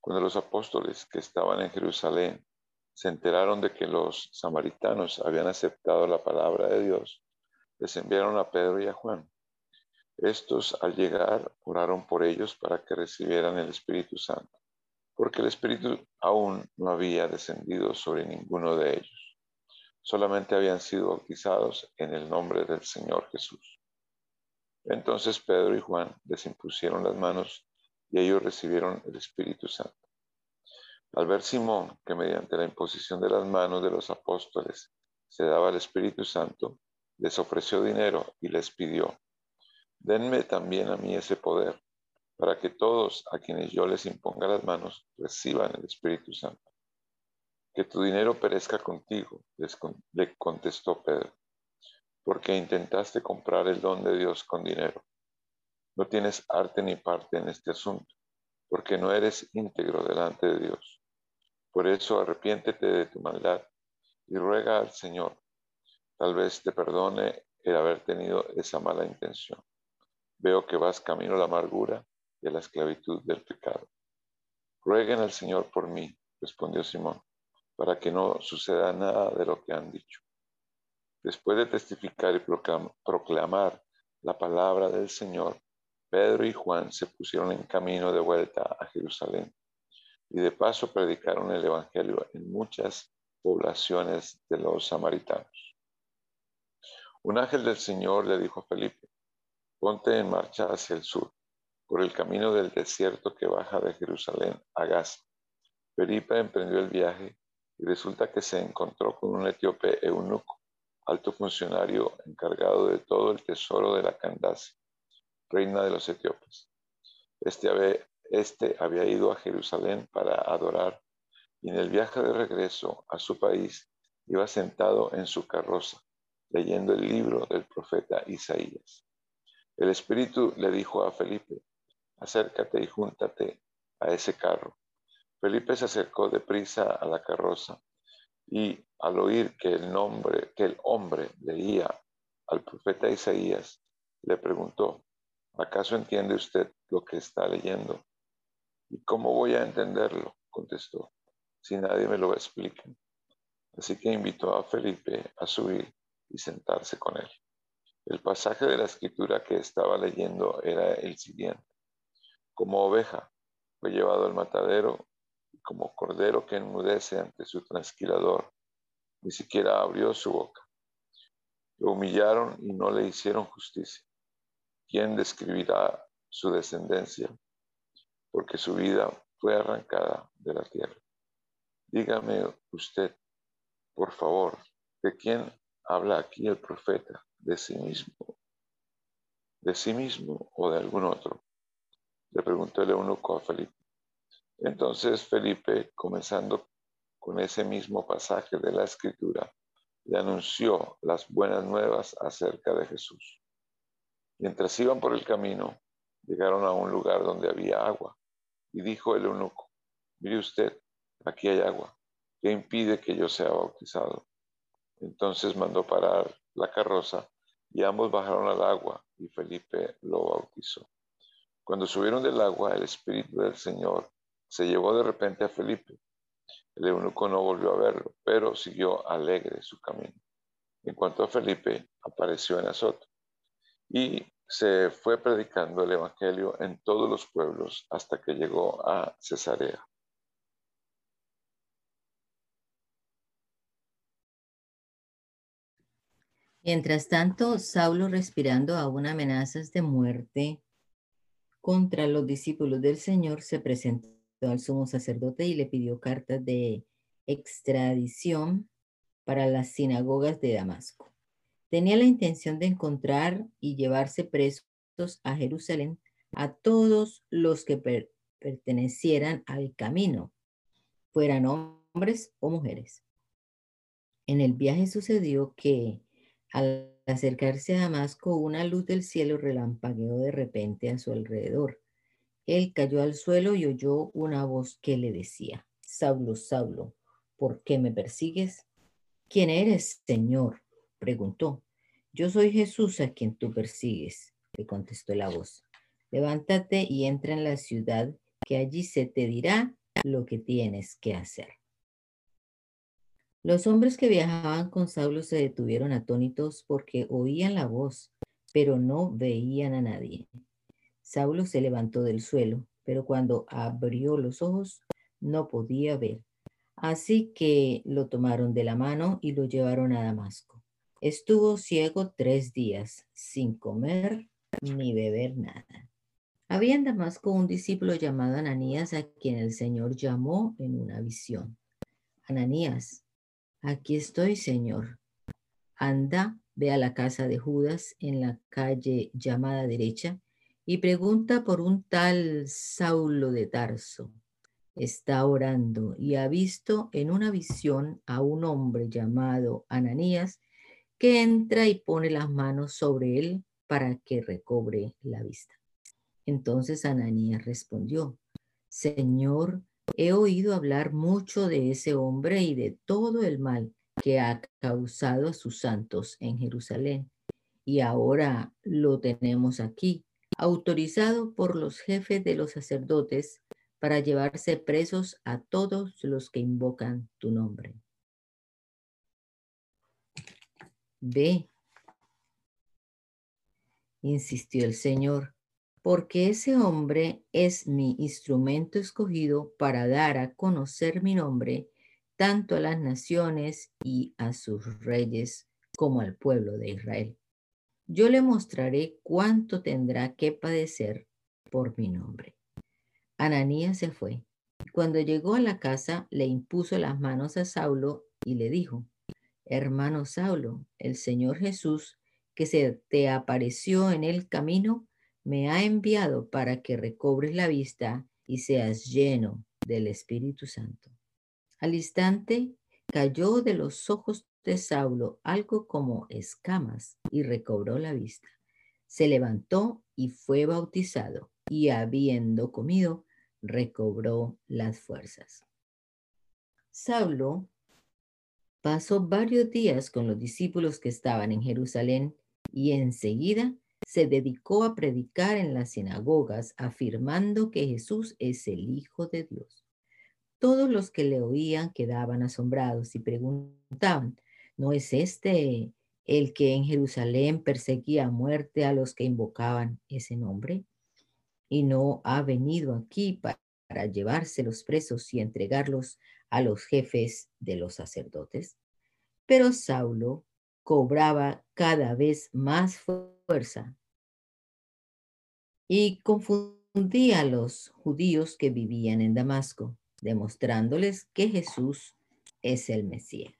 Cuando los apóstoles que estaban en Jerusalén se enteraron de que los samaritanos habían aceptado la palabra de Dios, les enviaron a Pedro y a Juan estos al llegar oraron por ellos para que recibieran el Espíritu Santo, porque el Espíritu aún no había descendido sobre ninguno de ellos. Solamente habían sido bautizados en el nombre del Señor Jesús. Entonces Pedro y Juan les impusieron las manos y ellos recibieron el Espíritu Santo. Al ver Simón que mediante la imposición de las manos de los apóstoles se daba el Espíritu Santo, les ofreció dinero y les pidió Denme también a mí ese poder, para que todos a quienes yo les imponga las manos reciban el Espíritu Santo. Que tu dinero perezca contigo, le contestó Pedro, porque intentaste comprar el don de Dios con dinero. No tienes arte ni parte en este asunto, porque no eres íntegro delante de Dios. Por eso arrepiéntete de tu maldad y ruega al Señor. Tal vez te perdone el haber tenido esa mala intención. Veo que vas camino a la amargura y a la esclavitud del pecado. Rueguen al Señor por mí, respondió Simón, para que no suceda nada de lo que han dicho. Después de testificar y proclamar la palabra del Señor, Pedro y Juan se pusieron en camino de vuelta a Jerusalén y de paso predicaron el Evangelio en muchas poblaciones de los samaritanos. Un ángel del Señor le dijo a Felipe, ponte en marcha hacia el sur, por el camino del desierto que baja de Jerusalén a Gaza. Felipe emprendió el viaje y resulta que se encontró con un etíope eunuco, alto funcionario encargado de todo el tesoro de la Candace, reina de los etíopes. Este, este había ido a Jerusalén para adorar y en el viaje de regreso a su país iba sentado en su carroza, leyendo el libro del profeta Isaías. El Espíritu le dijo a Felipe, acércate y júntate a ese carro. Felipe se acercó deprisa a la carroza y al oír que el nombre, que el hombre leía al profeta Isaías, le preguntó, ¿acaso entiende usted lo que está leyendo? ¿Y cómo voy a entenderlo? contestó, si nadie me lo explica. Así que invitó a Felipe a subir y sentarse con él. El pasaje de la escritura que estaba leyendo era el siguiente. Como oveja fue llevado al matadero como cordero que enmudece ante su transquilador, ni siquiera abrió su boca. Lo humillaron y no le hicieron justicia. ¿Quién describirá su descendencia? Porque su vida fue arrancada de la tierra. Dígame usted, por favor, ¿de quién habla aquí el profeta? ¿De sí mismo? ¿De sí mismo o de algún otro? Le preguntó el eunuco a Felipe. Entonces Felipe, comenzando con ese mismo pasaje de la escritura, le anunció las buenas nuevas acerca de Jesús. Mientras iban por el camino, llegaron a un lugar donde había agua, y dijo el eunuco, mire usted, aquí hay agua, ¿qué impide que yo sea bautizado? Entonces mandó parar la carroza y ambos bajaron al agua y Felipe lo bautizó. Cuando subieron del agua, el Espíritu del Señor se llevó de repente a Felipe. El eunuco no volvió a verlo, pero siguió alegre su camino. En cuanto a Felipe, apareció en Azoto y se fue predicando el Evangelio en todos los pueblos hasta que llegó a Cesarea. Mientras tanto, Saulo, respirando aún amenazas de muerte contra los discípulos del Señor, se presentó al sumo sacerdote y le pidió cartas de extradición para las sinagogas de Damasco. Tenía la intención de encontrar y llevarse presos a Jerusalén a todos los que pertenecieran al camino, fueran hombres o mujeres. En el viaje sucedió que al acercarse a Damasco, una luz del cielo relampagueó de repente a su alrededor él cayó al suelo y oyó una voz que le decía, Saulo, Saulo, ¿por qué me persigues? ¿Quién eres, Señor? preguntó. Yo soy Jesús a quien tú persigues, le contestó la voz. Levántate y entra en la ciudad, que allí se te dirá lo que tienes que hacer. Los hombres que viajaban con Saulo se detuvieron atónitos porque oían la voz, pero no veían a nadie. Saulo se levantó del suelo, pero cuando abrió los ojos no podía ver. Así que lo tomaron de la mano y lo llevaron a Damasco. Estuvo ciego tres días, sin comer ni beber nada. Había en Damasco un discípulo llamado Ananías a quien el Señor llamó en una visión. Ananías, aquí estoy, Señor. Anda, ve a la casa de Judas en la calle llamada derecha y pregunta por un tal Saulo de Tarso. Está orando y ha visto en una visión a un hombre llamado Ananías que entra y pone las manos sobre él para que recobre la vista. Entonces Ananías respondió, Señor, he oído hablar mucho de ese hombre y de todo el mal que ha causado a sus santos en Jerusalén. Y ahora lo tenemos aquí autorizado por los jefes de los sacerdotes para llevarse presos a todos los que invocan tu nombre. Ve. insistió el Señor, porque ese hombre es mi instrumento escogido para dar a conocer mi nombre tanto a las naciones y a sus reyes como al pueblo de Israel. Yo le mostraré cuánto tendrá que padecer por mi nombre. Ananías se fue. Cuando llegó a la casa, le impuso las manos a Saulo y le dijo, Hermano Saulo, el Señor Jesús, que se te apareció en el camino, me ha enviado para que recobres la vista y seas lleno del Espíritu Santo. Al instante cayó de los ojos de Saulo algo como escamas y recobró la vista. Se levantó y fue bautizado y habiendo comido, recobró las fuerzas. Saulo pasó varios días con los discípulos que estaban en Jerusalén y enseguida se dedicó a predicar en las sinagogas, afirmando que Jesús es el Hijo de Dios. Todos los que le oían quedaban asombrados y preguntaban, ¿no es este el que en Jerusalén perseguía a muerte a los que invocaban ese nombre? ¿Y no ha venido aquí para, llevarse los presos y entregarlos a los jefes de los sacerdotes? Pero Saulo cobraba cada vez más fuerza y confundía a los judíos que vivían en Damasco, demostrándoles que Jesús es el Mesías.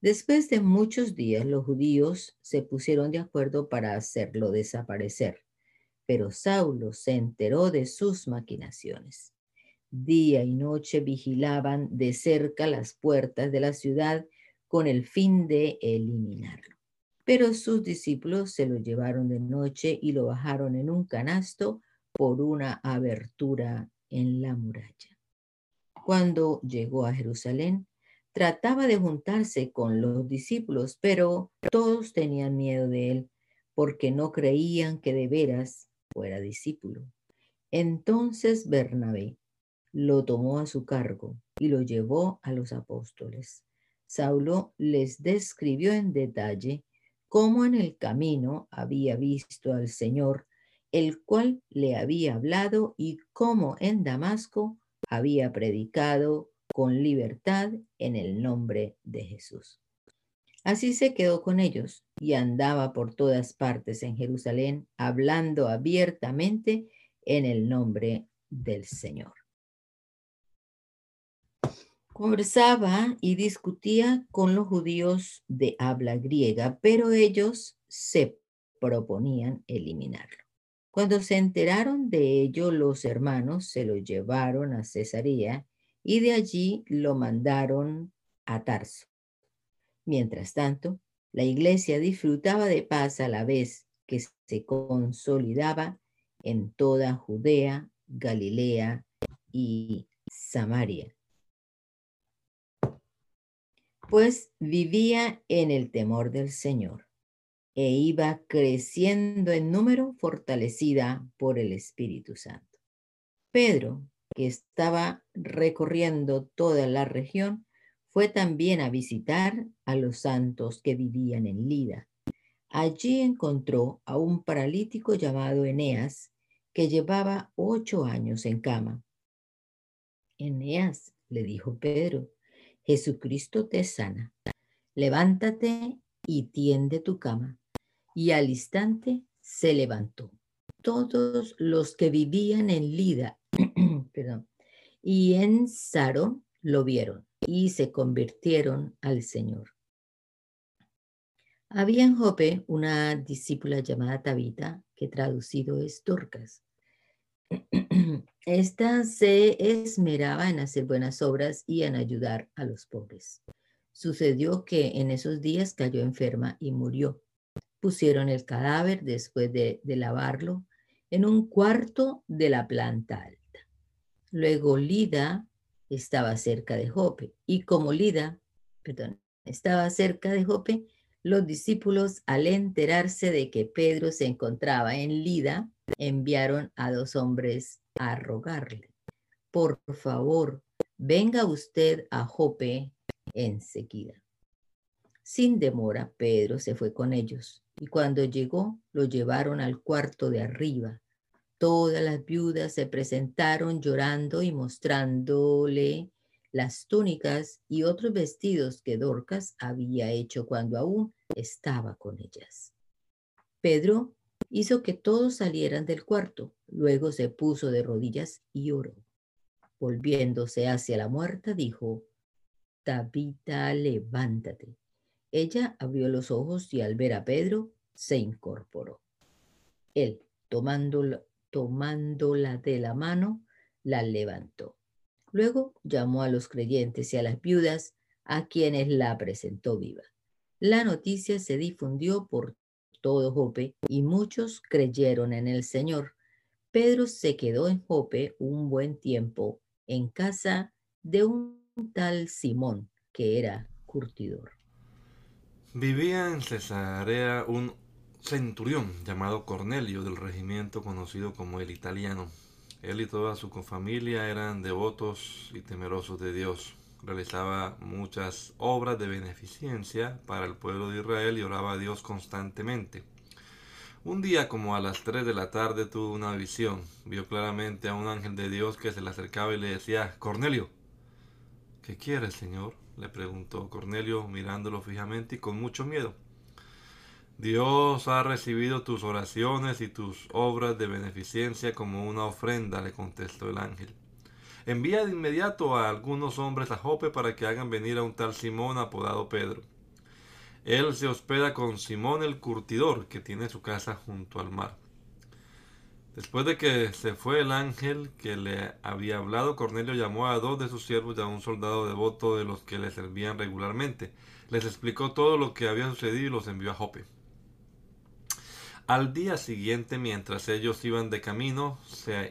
Después de muchos días, los judíos se pusieron de acuerdo para hacerlo desaparecer, pero Saulo se enteró de sus maquinaciones. Día y noche vigilaban de cerca las puertas de la ciudad con el fin de eliminarlo. Pero sus discípulos se lo llevaron de noche y lo bajaron en un canasto por una abertura en la muralla. Cuando llegó a Jerusalén, trataba de juntarse con los discípulos, pero todos tenían miedo de él porque no creían que de veras fuera discípulo. Entonces Bernabé lo tomó a su cargo y lo llevó a los apóstoles. Saulo les describió en detalle cómo en el camino había visto al Señor, el cual le había hablado y cómo en Damasco había predicado con libertad en el nombre de Jesús. Así se quedó con ellos y andaba por todas partes en Jerusalén, hablando abiertamente en el nombre del Señor. Conversaba y discutía con los judíos de habla griega, pero ellos se proponían eliminarlo. Cuando se enteraron de ello, los hermanos se lo llevaron a Cesarea y de allí lo mandaron a Tarso. Mientras tanto, la iglesia disfrutaba de paz a la vez que se consolidaba en toda Judea, Galilea y Samaria pues vivía en el temor del Señor e iba creciendo en número fortalecida por el Espíritu Santo. Pedro, que estaba recorriendo toda la región, fue también a visitar a los santos que vivían en Lida. Allí encontró a un paralítico llamado Eneas, que llevaba ocho años en cama. Eneas, le dijo Pedro, Jesucristo te sana. Levántate y tiende tu cama. Y al instante se levantó. Todos los que vivían en Lida y en Saro lo vieron y se convirtieron al Señor. Había en Jope una discípula llamada Tabita, que traducido es Turcas. [CLEARS THROAT] Esta se esmeraba en hacer buenas obras y en ayudar a los pobres. Sucedió que en esos días cayó enferma y murió. Pusieron el cadáver después de, lavarlo en un cuarto de la planta. Luego Lida estaba cerca de Jope y como Lida, estaba cerca de Jope, los discípulos al enterarse de que Pedro se encontraba en Lida, enviaron a dos hombres a rogarle, por favor, venga usted a Jope enseguida. Sin demora, Pedro se fue con ellos, y cuando llegó, lo llevaron al cuarto de arriba. Todas las viudas se presentaron llorando y mostrándole las túnicas y otros vestidos que Dorcas había hecho cuando aún estaba con ellas. Pedro hizo que todos salieran del cuarto, luego se puso de rodillas y oró. Volviéndose hacia la muerta, dijo, Tabita, levántate. Ella abrió los ojos y al ver a Pedro, se incorporó. Él, tomándola, tomándola de la mano, la levantó. Luego llamó a los creyentes y a las viudas, a quienes la presentó viva. La noticia se difundió por todo Jope y muchos creyeron en el Señor. Pedro se quedó en Jope un buen tiempo en casa de un tal Simón, que era curtidor. Vivía en Cesarea un centurión llamado Cornelio del regimiento conocido como el italiano. Él y toda su familia eran devotos y temerosos de Dios. Realizaba muchas obras de beneficencia para el pueblo de Israel y oraba a Dios constantemente. Un día como a las 3 de la tarde tuvo una visión. Vio claramente a un ángel de Dios que se le acercaba y le decía, Cornelio, ¿qué quieres, Señor? le preguntó Cornelio mirándolo fijamente y con mucho miedo. Dios ha recibido tus oraciones y tus obras de beneficencia como una ofrenda, le contestó el ángel. Envía de inmediato a algunos hombres a Jope para que hagan venir a un tal Simón apodado Pedro. Él se hospeda con Simón el curtidor, que tiene su casa junto al mar. Después de que se fue el ángel que le había hablado, Cornelio llamó a dos de sus siervos y a un soldado devoto de los que le servían regularmente. Les explicó todo lo que había sucedido y los envió a Jope. Al día siguiente, mientras ellos iban de camino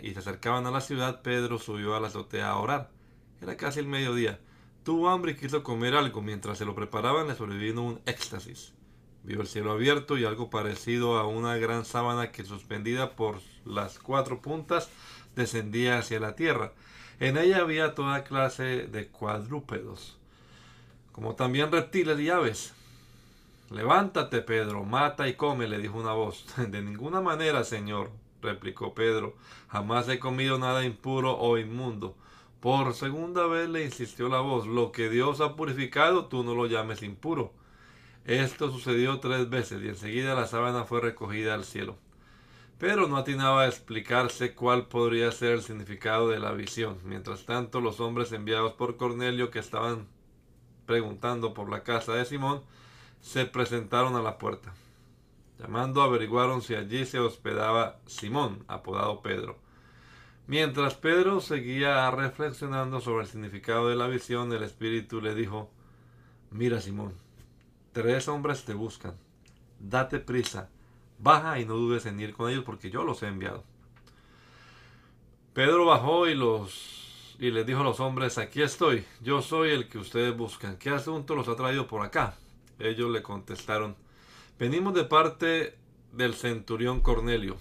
y se acercaban a la ciudad, Pedro subió a la azotea a orar. Era casi el mediodía. Tuvo hambre y quiso comer algo. Mientras se lo preparaban, le sobrevino un éxtasis. Vio el cielo abierto y algo parecido a una gran sábana que suspendida por las cuatro puntas descendía hacia la tierra. En ella había toda clase de cuadrúpedos, como también reptiles y aves. Levántate, Pedro, mata y come, le dijo una voz. [LAUGHS] De ninguna manera, señor, replicó Pedro, jamás he comido nada impuro o inmundo. Por segunda vez le insistió la voz, lo que Dios ha purificado, tú no lo llames impuro. Esto sucedió tres veces y enseguida la sábana fue recogida al cielo. Pero no atinaba a explicarse cuál podría ser el significado de la visión. Mientras tanto, los hombres enviados por Cornelio que estaban preguntando por la casa de Simón, se presentaron a la puerta. Llamando averiguaron si allí se hospedaba Simón, apodado Pedro. Mientras Pedro seguía reflexionando sobre el significado de la visión, el Espíritu le dijo, Mira Simón, tres hombres te buscan, date prisa, baja y no dudes en ir con ellos porque yo los he enviado. Pedro bajó y los y les dijo a los hombres, aquí estoy, yo soy el que ustedes buscan. ¿Qué asunto los ha traído por acá? Ellos le contestaron, venimos de parte del centurión Cornelio,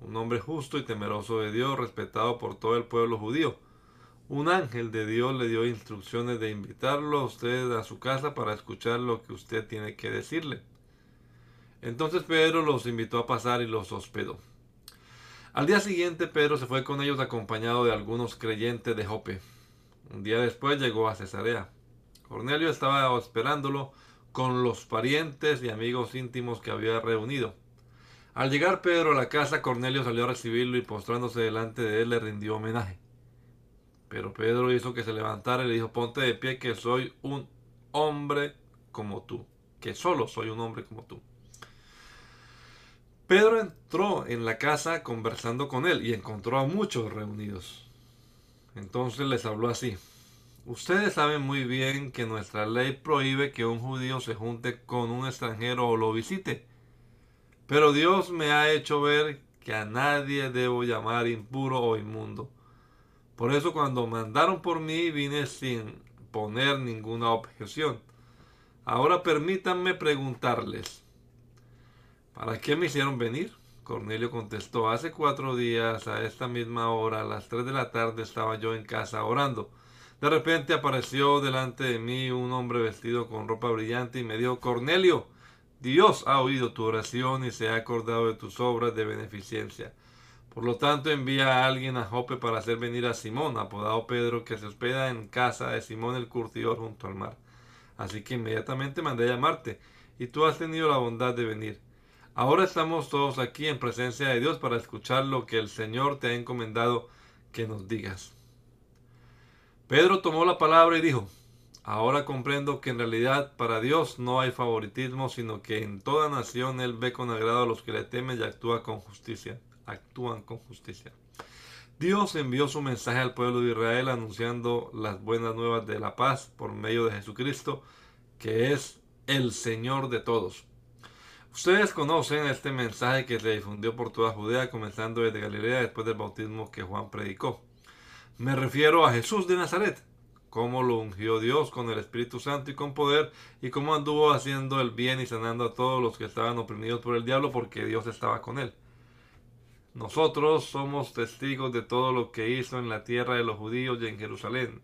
un hombre justo y temeroso de Dios, respetado por todo el pueblo judío. Un ángel de Dios le dio instrucciones de invitarlo a usted a su casa para escuchar lo que usted tiene que decirle. Entonces Pedro los invitó a pasar y los hospedó. Al día siguiente Pedro se fue con ellos acompañado de algunos creyentes de Jope. Un día después llegó a Cesarea. Cornelio estaba esperándolo con los parientes y amigos íntimos que había reunido. Al llegar Pedro a la casa, Cornelio salió a recibirlo y postrándose delante de él le rindió homenaje. Pero Pedro hizo que se levantara y le dijo, ponte de pie que soy un hombre como tú, que solo soy un hombre como tú. Pedro entró en la casa conversando con él y encontró a muchos reunidos. Entonces les habló así. Ustedes saben muy bien que nuestra ley prohíbe que un judío se junte con un extranjero o lo visite. Pero Dios me ha hecho ver que a nadie debo llamar impuro o inmundo. Por eso cuando mandaron por mí vine sin poner ninguna objeción. Ahora permítanme preguntarles, ¿para qué me hicieron venir? Cornelio contestó, hace cuatro días a esta misma hora, a las tres de la tarde, estaba yo en casa orando De repente apareció delante de mí un hombre vestido con ropa brillante y me dijo, Cornelio, Dios ha oído tu oración y se ha acordado de tus obras de beneficencia. Por lo tanto, envía a alguien a Jope para hacer venir a Simón, apodado Pedro, que se hospeda en casa de Simón el curtidor junto al mar. Así que inmediatamente mandé a llamarte, y tú has tenido la bondad de venir. Ahora estamos todos aquí en presencia de Dios para escuchar lo que el Señor te ha encomendado que nos digas. Pedro tomó la palabra y dijo, Ahora comprendo que en realidad para Dios no hay favoritismo, sino que en toda nación Él ve con agrado a los que le temen y actúa con justicia actúan con justicia. Dios envió su mensaje al pueblo de Israel anunciando las buenas nuevas de la paz por medio de Jesucristo, que es el Señor de todos. Ustedes conocen este mensaje que se difundió por toda Judea, comenzando desde Galilea después del bautismo que Juan predicó. Me refiero a Jesús de Nazaret, cómo lo ungió Dios con el Espíritu Santo y con poder, y cómo anduvo haciendo el bien y sanando a todos los que estaban oprimidos por el diablo, porque Dios estaba con él. Nosotros somos testigos de todo lo que hizo en la tierra de los judíos y en Jerusalén.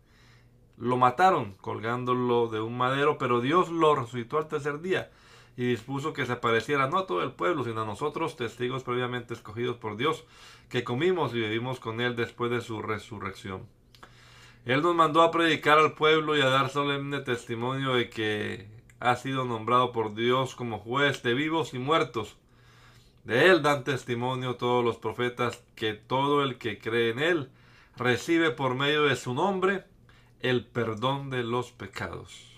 Lo mataron colgándolo de un madero, pero Dios lo resucitó al tercer día y dispuso que se apareciera no a todo el pueblo, sino a nosotros, testigos previamente escogidos por Dios, que comimos y vivimos con Él después de su resurrección. Él nos mandó a predicar al pueblo y a dar solemne testimonio de que ha sido nombrado por Dios como juez de vivos y muertos. De él dan testimonio todos los profetas que todo el que cree en él recibe por medio de su nombre el perdón de los pecados.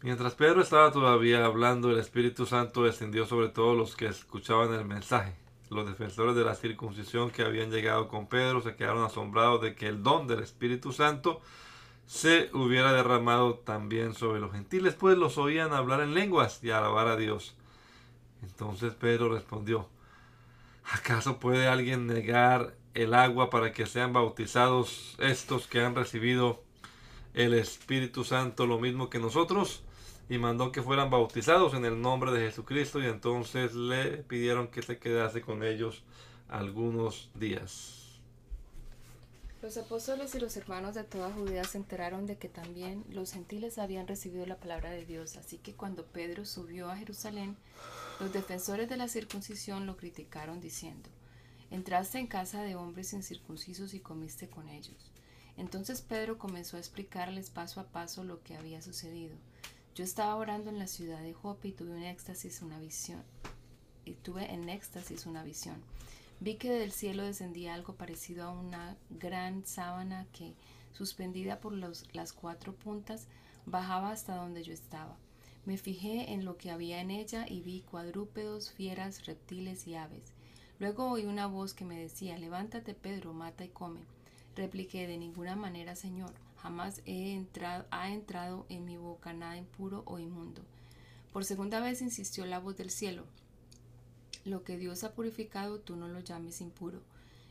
Mientras Pedro estaba todavía hablando, el Espíritu Santo descendió sobre todos los que escuchaban el mensaje. Los defensores de la circuncisión que habían llegado con Pedro se quedaron asombrados de que el don del Espíritu Santo se hubiera derramado también sobre los gentiles, pues los oían hablar en lenguas y alabar a Dios. Entonces Pedro respondió, ¿acaso puede alguien negar el agua para que sean bautizados estos que han recibido el Espíritu Santo lo mismo que nosotros? Y mandó que fueran bautizados en el nombre de Jesucristo y entonces le pidieron que se quedase con ellos algunos días. Los apóstoles y los hermanos de toda Judea se enteraron de que también los gentiles habían recibido la palabra de Dios, así que cuando Pedro subió a Jerusalén, los defensores de la circuncisión lo criticaron diciendo, entraste en casa de hombres incircuncisos y comiste con ellos. Entonces Pedro comenzó a explicarles paso a paso lo que había sucedido. Yo estaba orando en la ciudad de Jope y tuve un éxtasis, una visión. Y tuve en éxtasis una visión. Vi que del cielo descendía algo parecido a una gran sábana que, suspendida por las cuatro puntas, bajaba hasta donde yo estaba. Me fijé en lo que había en ella y vi cuadrúpedos, fieras, reptiles y aves. Luego oí una voz que me decía, levántate Pedro, mata y come. Repliqué, de ninguna manera, Señor, jamás he entrado, ha entrado en mi boca nada impuro o inmundo. Por segunda vez insistió la voz del cielo, lo que Dios ha purificado, tú no lo llames impuro.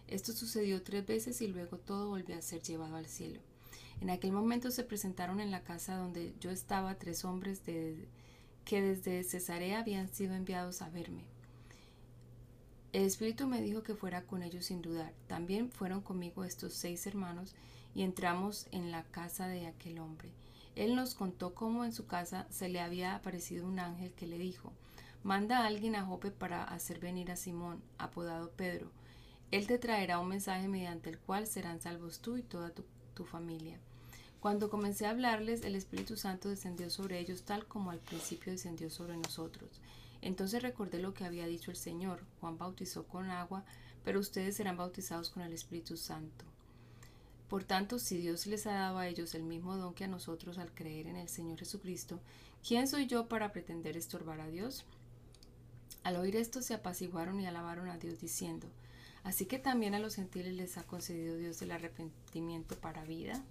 Esto sucedió tres veces y luego todo volvió a ser llevado al cielo. En aquel momento se presentaron en la casa donde yo estaba tres hombres que desde Cesarea habían sido enviados a verme. El Espíritu me dijo que fuera con ellos sin dudar. También fueron conmigo estos seis hermanos y entramos en la casa de aquel hombre. Él nos contó cómo en su casa se le había aparecido un ángel que le dijo, manda a alguien a Jope para hacer venir a Simón, apodado Pedro. Él te traerá un mensaje mediante el cual serán salvos tú y toda tu tu familia. Cuando comencé a hablarles, el Espíritu Santo descendió sobre ellos tal como al principio descendió sobre nosotros. Entonces recordé lo que había dicho el Señor. Juan bautizó con agua, pero ustedes serán bautizados con el Espíritu Santo. Por tanto, si Dios les ha dado a ellos el mismo don que a nosotros al creer en el Señor Jesucristo, ¿quién soy yo para pretender estorbar a Dios? Al oír esto se apaciguaron y alabaron a Dios diciendo, Así que también a los gentiles les ha concedido Dios el arrepentimiento para vida.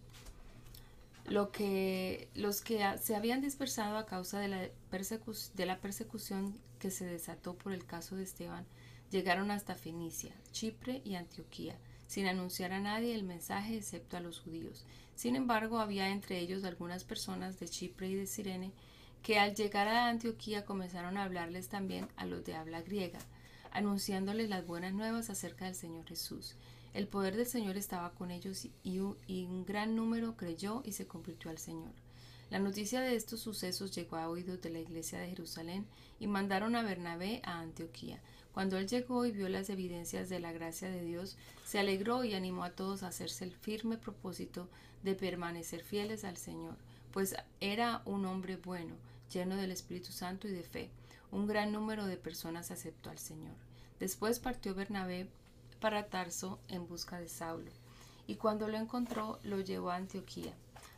Lo que, los que se habían dispersado a causa de la, de la persecución que se desató por el caso de Esteban llegaron hasta Fenicia, Chipre y Antioquía, sin anunciar a nadie el mensaje excepto a los judíos. Sin embargo, había entre ellos algunas personas de Chipre y de Sirene que al llegar a Antioquía comenzaron a hablarles también a los de habla griega anunciándoles las buenas nuevas acerca del Señor Jesús. El poder del Señor estaba con ellos y un, gran número creyó y se convirtió al Señor. La noticia de estos sucesos llegó a oídos de la iglesia de Jerusalén y mandaron a Bernabé a Antioquía. Cuando él llegó y vio las evidencias de la gracia de Dios, se alegró y animó a todos a hacerse el firme propósito de permanecer fieles al Señor, pues era un hombre bueno, lleno del Espíritu Santo y de fe. Un gran número de personas aceptó al Señor. Después partió Bernabé para Tarso en busca de Saulo, y cuando lo encontró lo llevó a Antioquía.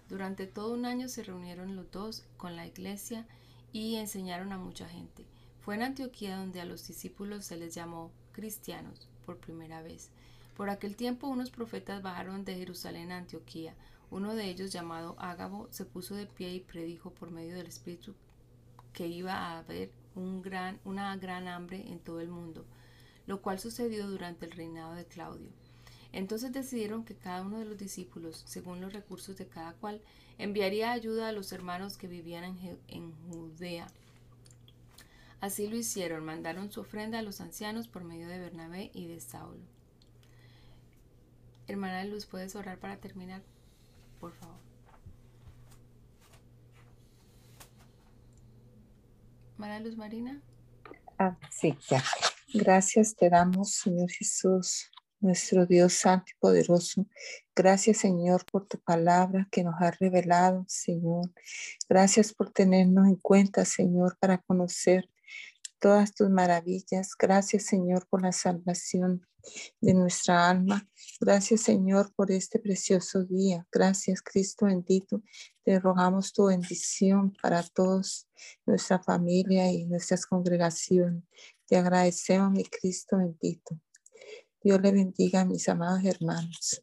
Durante todo un año se reunieron los dos con la iglesia y enseñaron a mucha gente. Fue en Antioquía donde a los discípulos se les llamó cristianos por primera vez. Por aquel tiempo unos profetas bajaron de Jerusalén a Antioquía. Uno de ellos, llamado Ágabo, se puso de pie y predijo por medio del Espíritu que iba a haber un gran, una gran hambre en todo el mundo, lo cual sucedió durante el reinado de Claudio. Entonces decidieron que cada uno de los discípulos, según los recursos de cada cual, enviaría ayuda a los hermanos que vivían en, en Judea. Así lo hicieron, mandaron su ofrenda a los ancianos por medio de Bernabé y de Saulo. Hermana Luz, ¿puedes orar para terminar? Por favor. Hermana Luz Marina. Ah, sí, ya. Gracias te damos, Señor Jesús, nuestro Dios santo y poderoso. Gracias, Señor, por tu palabra que nos ha revelado, Señor. Gracias por tenernos en cuenta, Señor, para conocer todas tus maravillas. Gracias, Señor, por la salvación de nuestra alma. Gracias, Señor, por este precioso día. Gracias, Cristo bendito. Te rogamos tu bendición para todos, nuestra familia y nuestras congregaciones. Te agradecemos, mi Cristo bendito. Dios le bendiga a mis amados hermanos.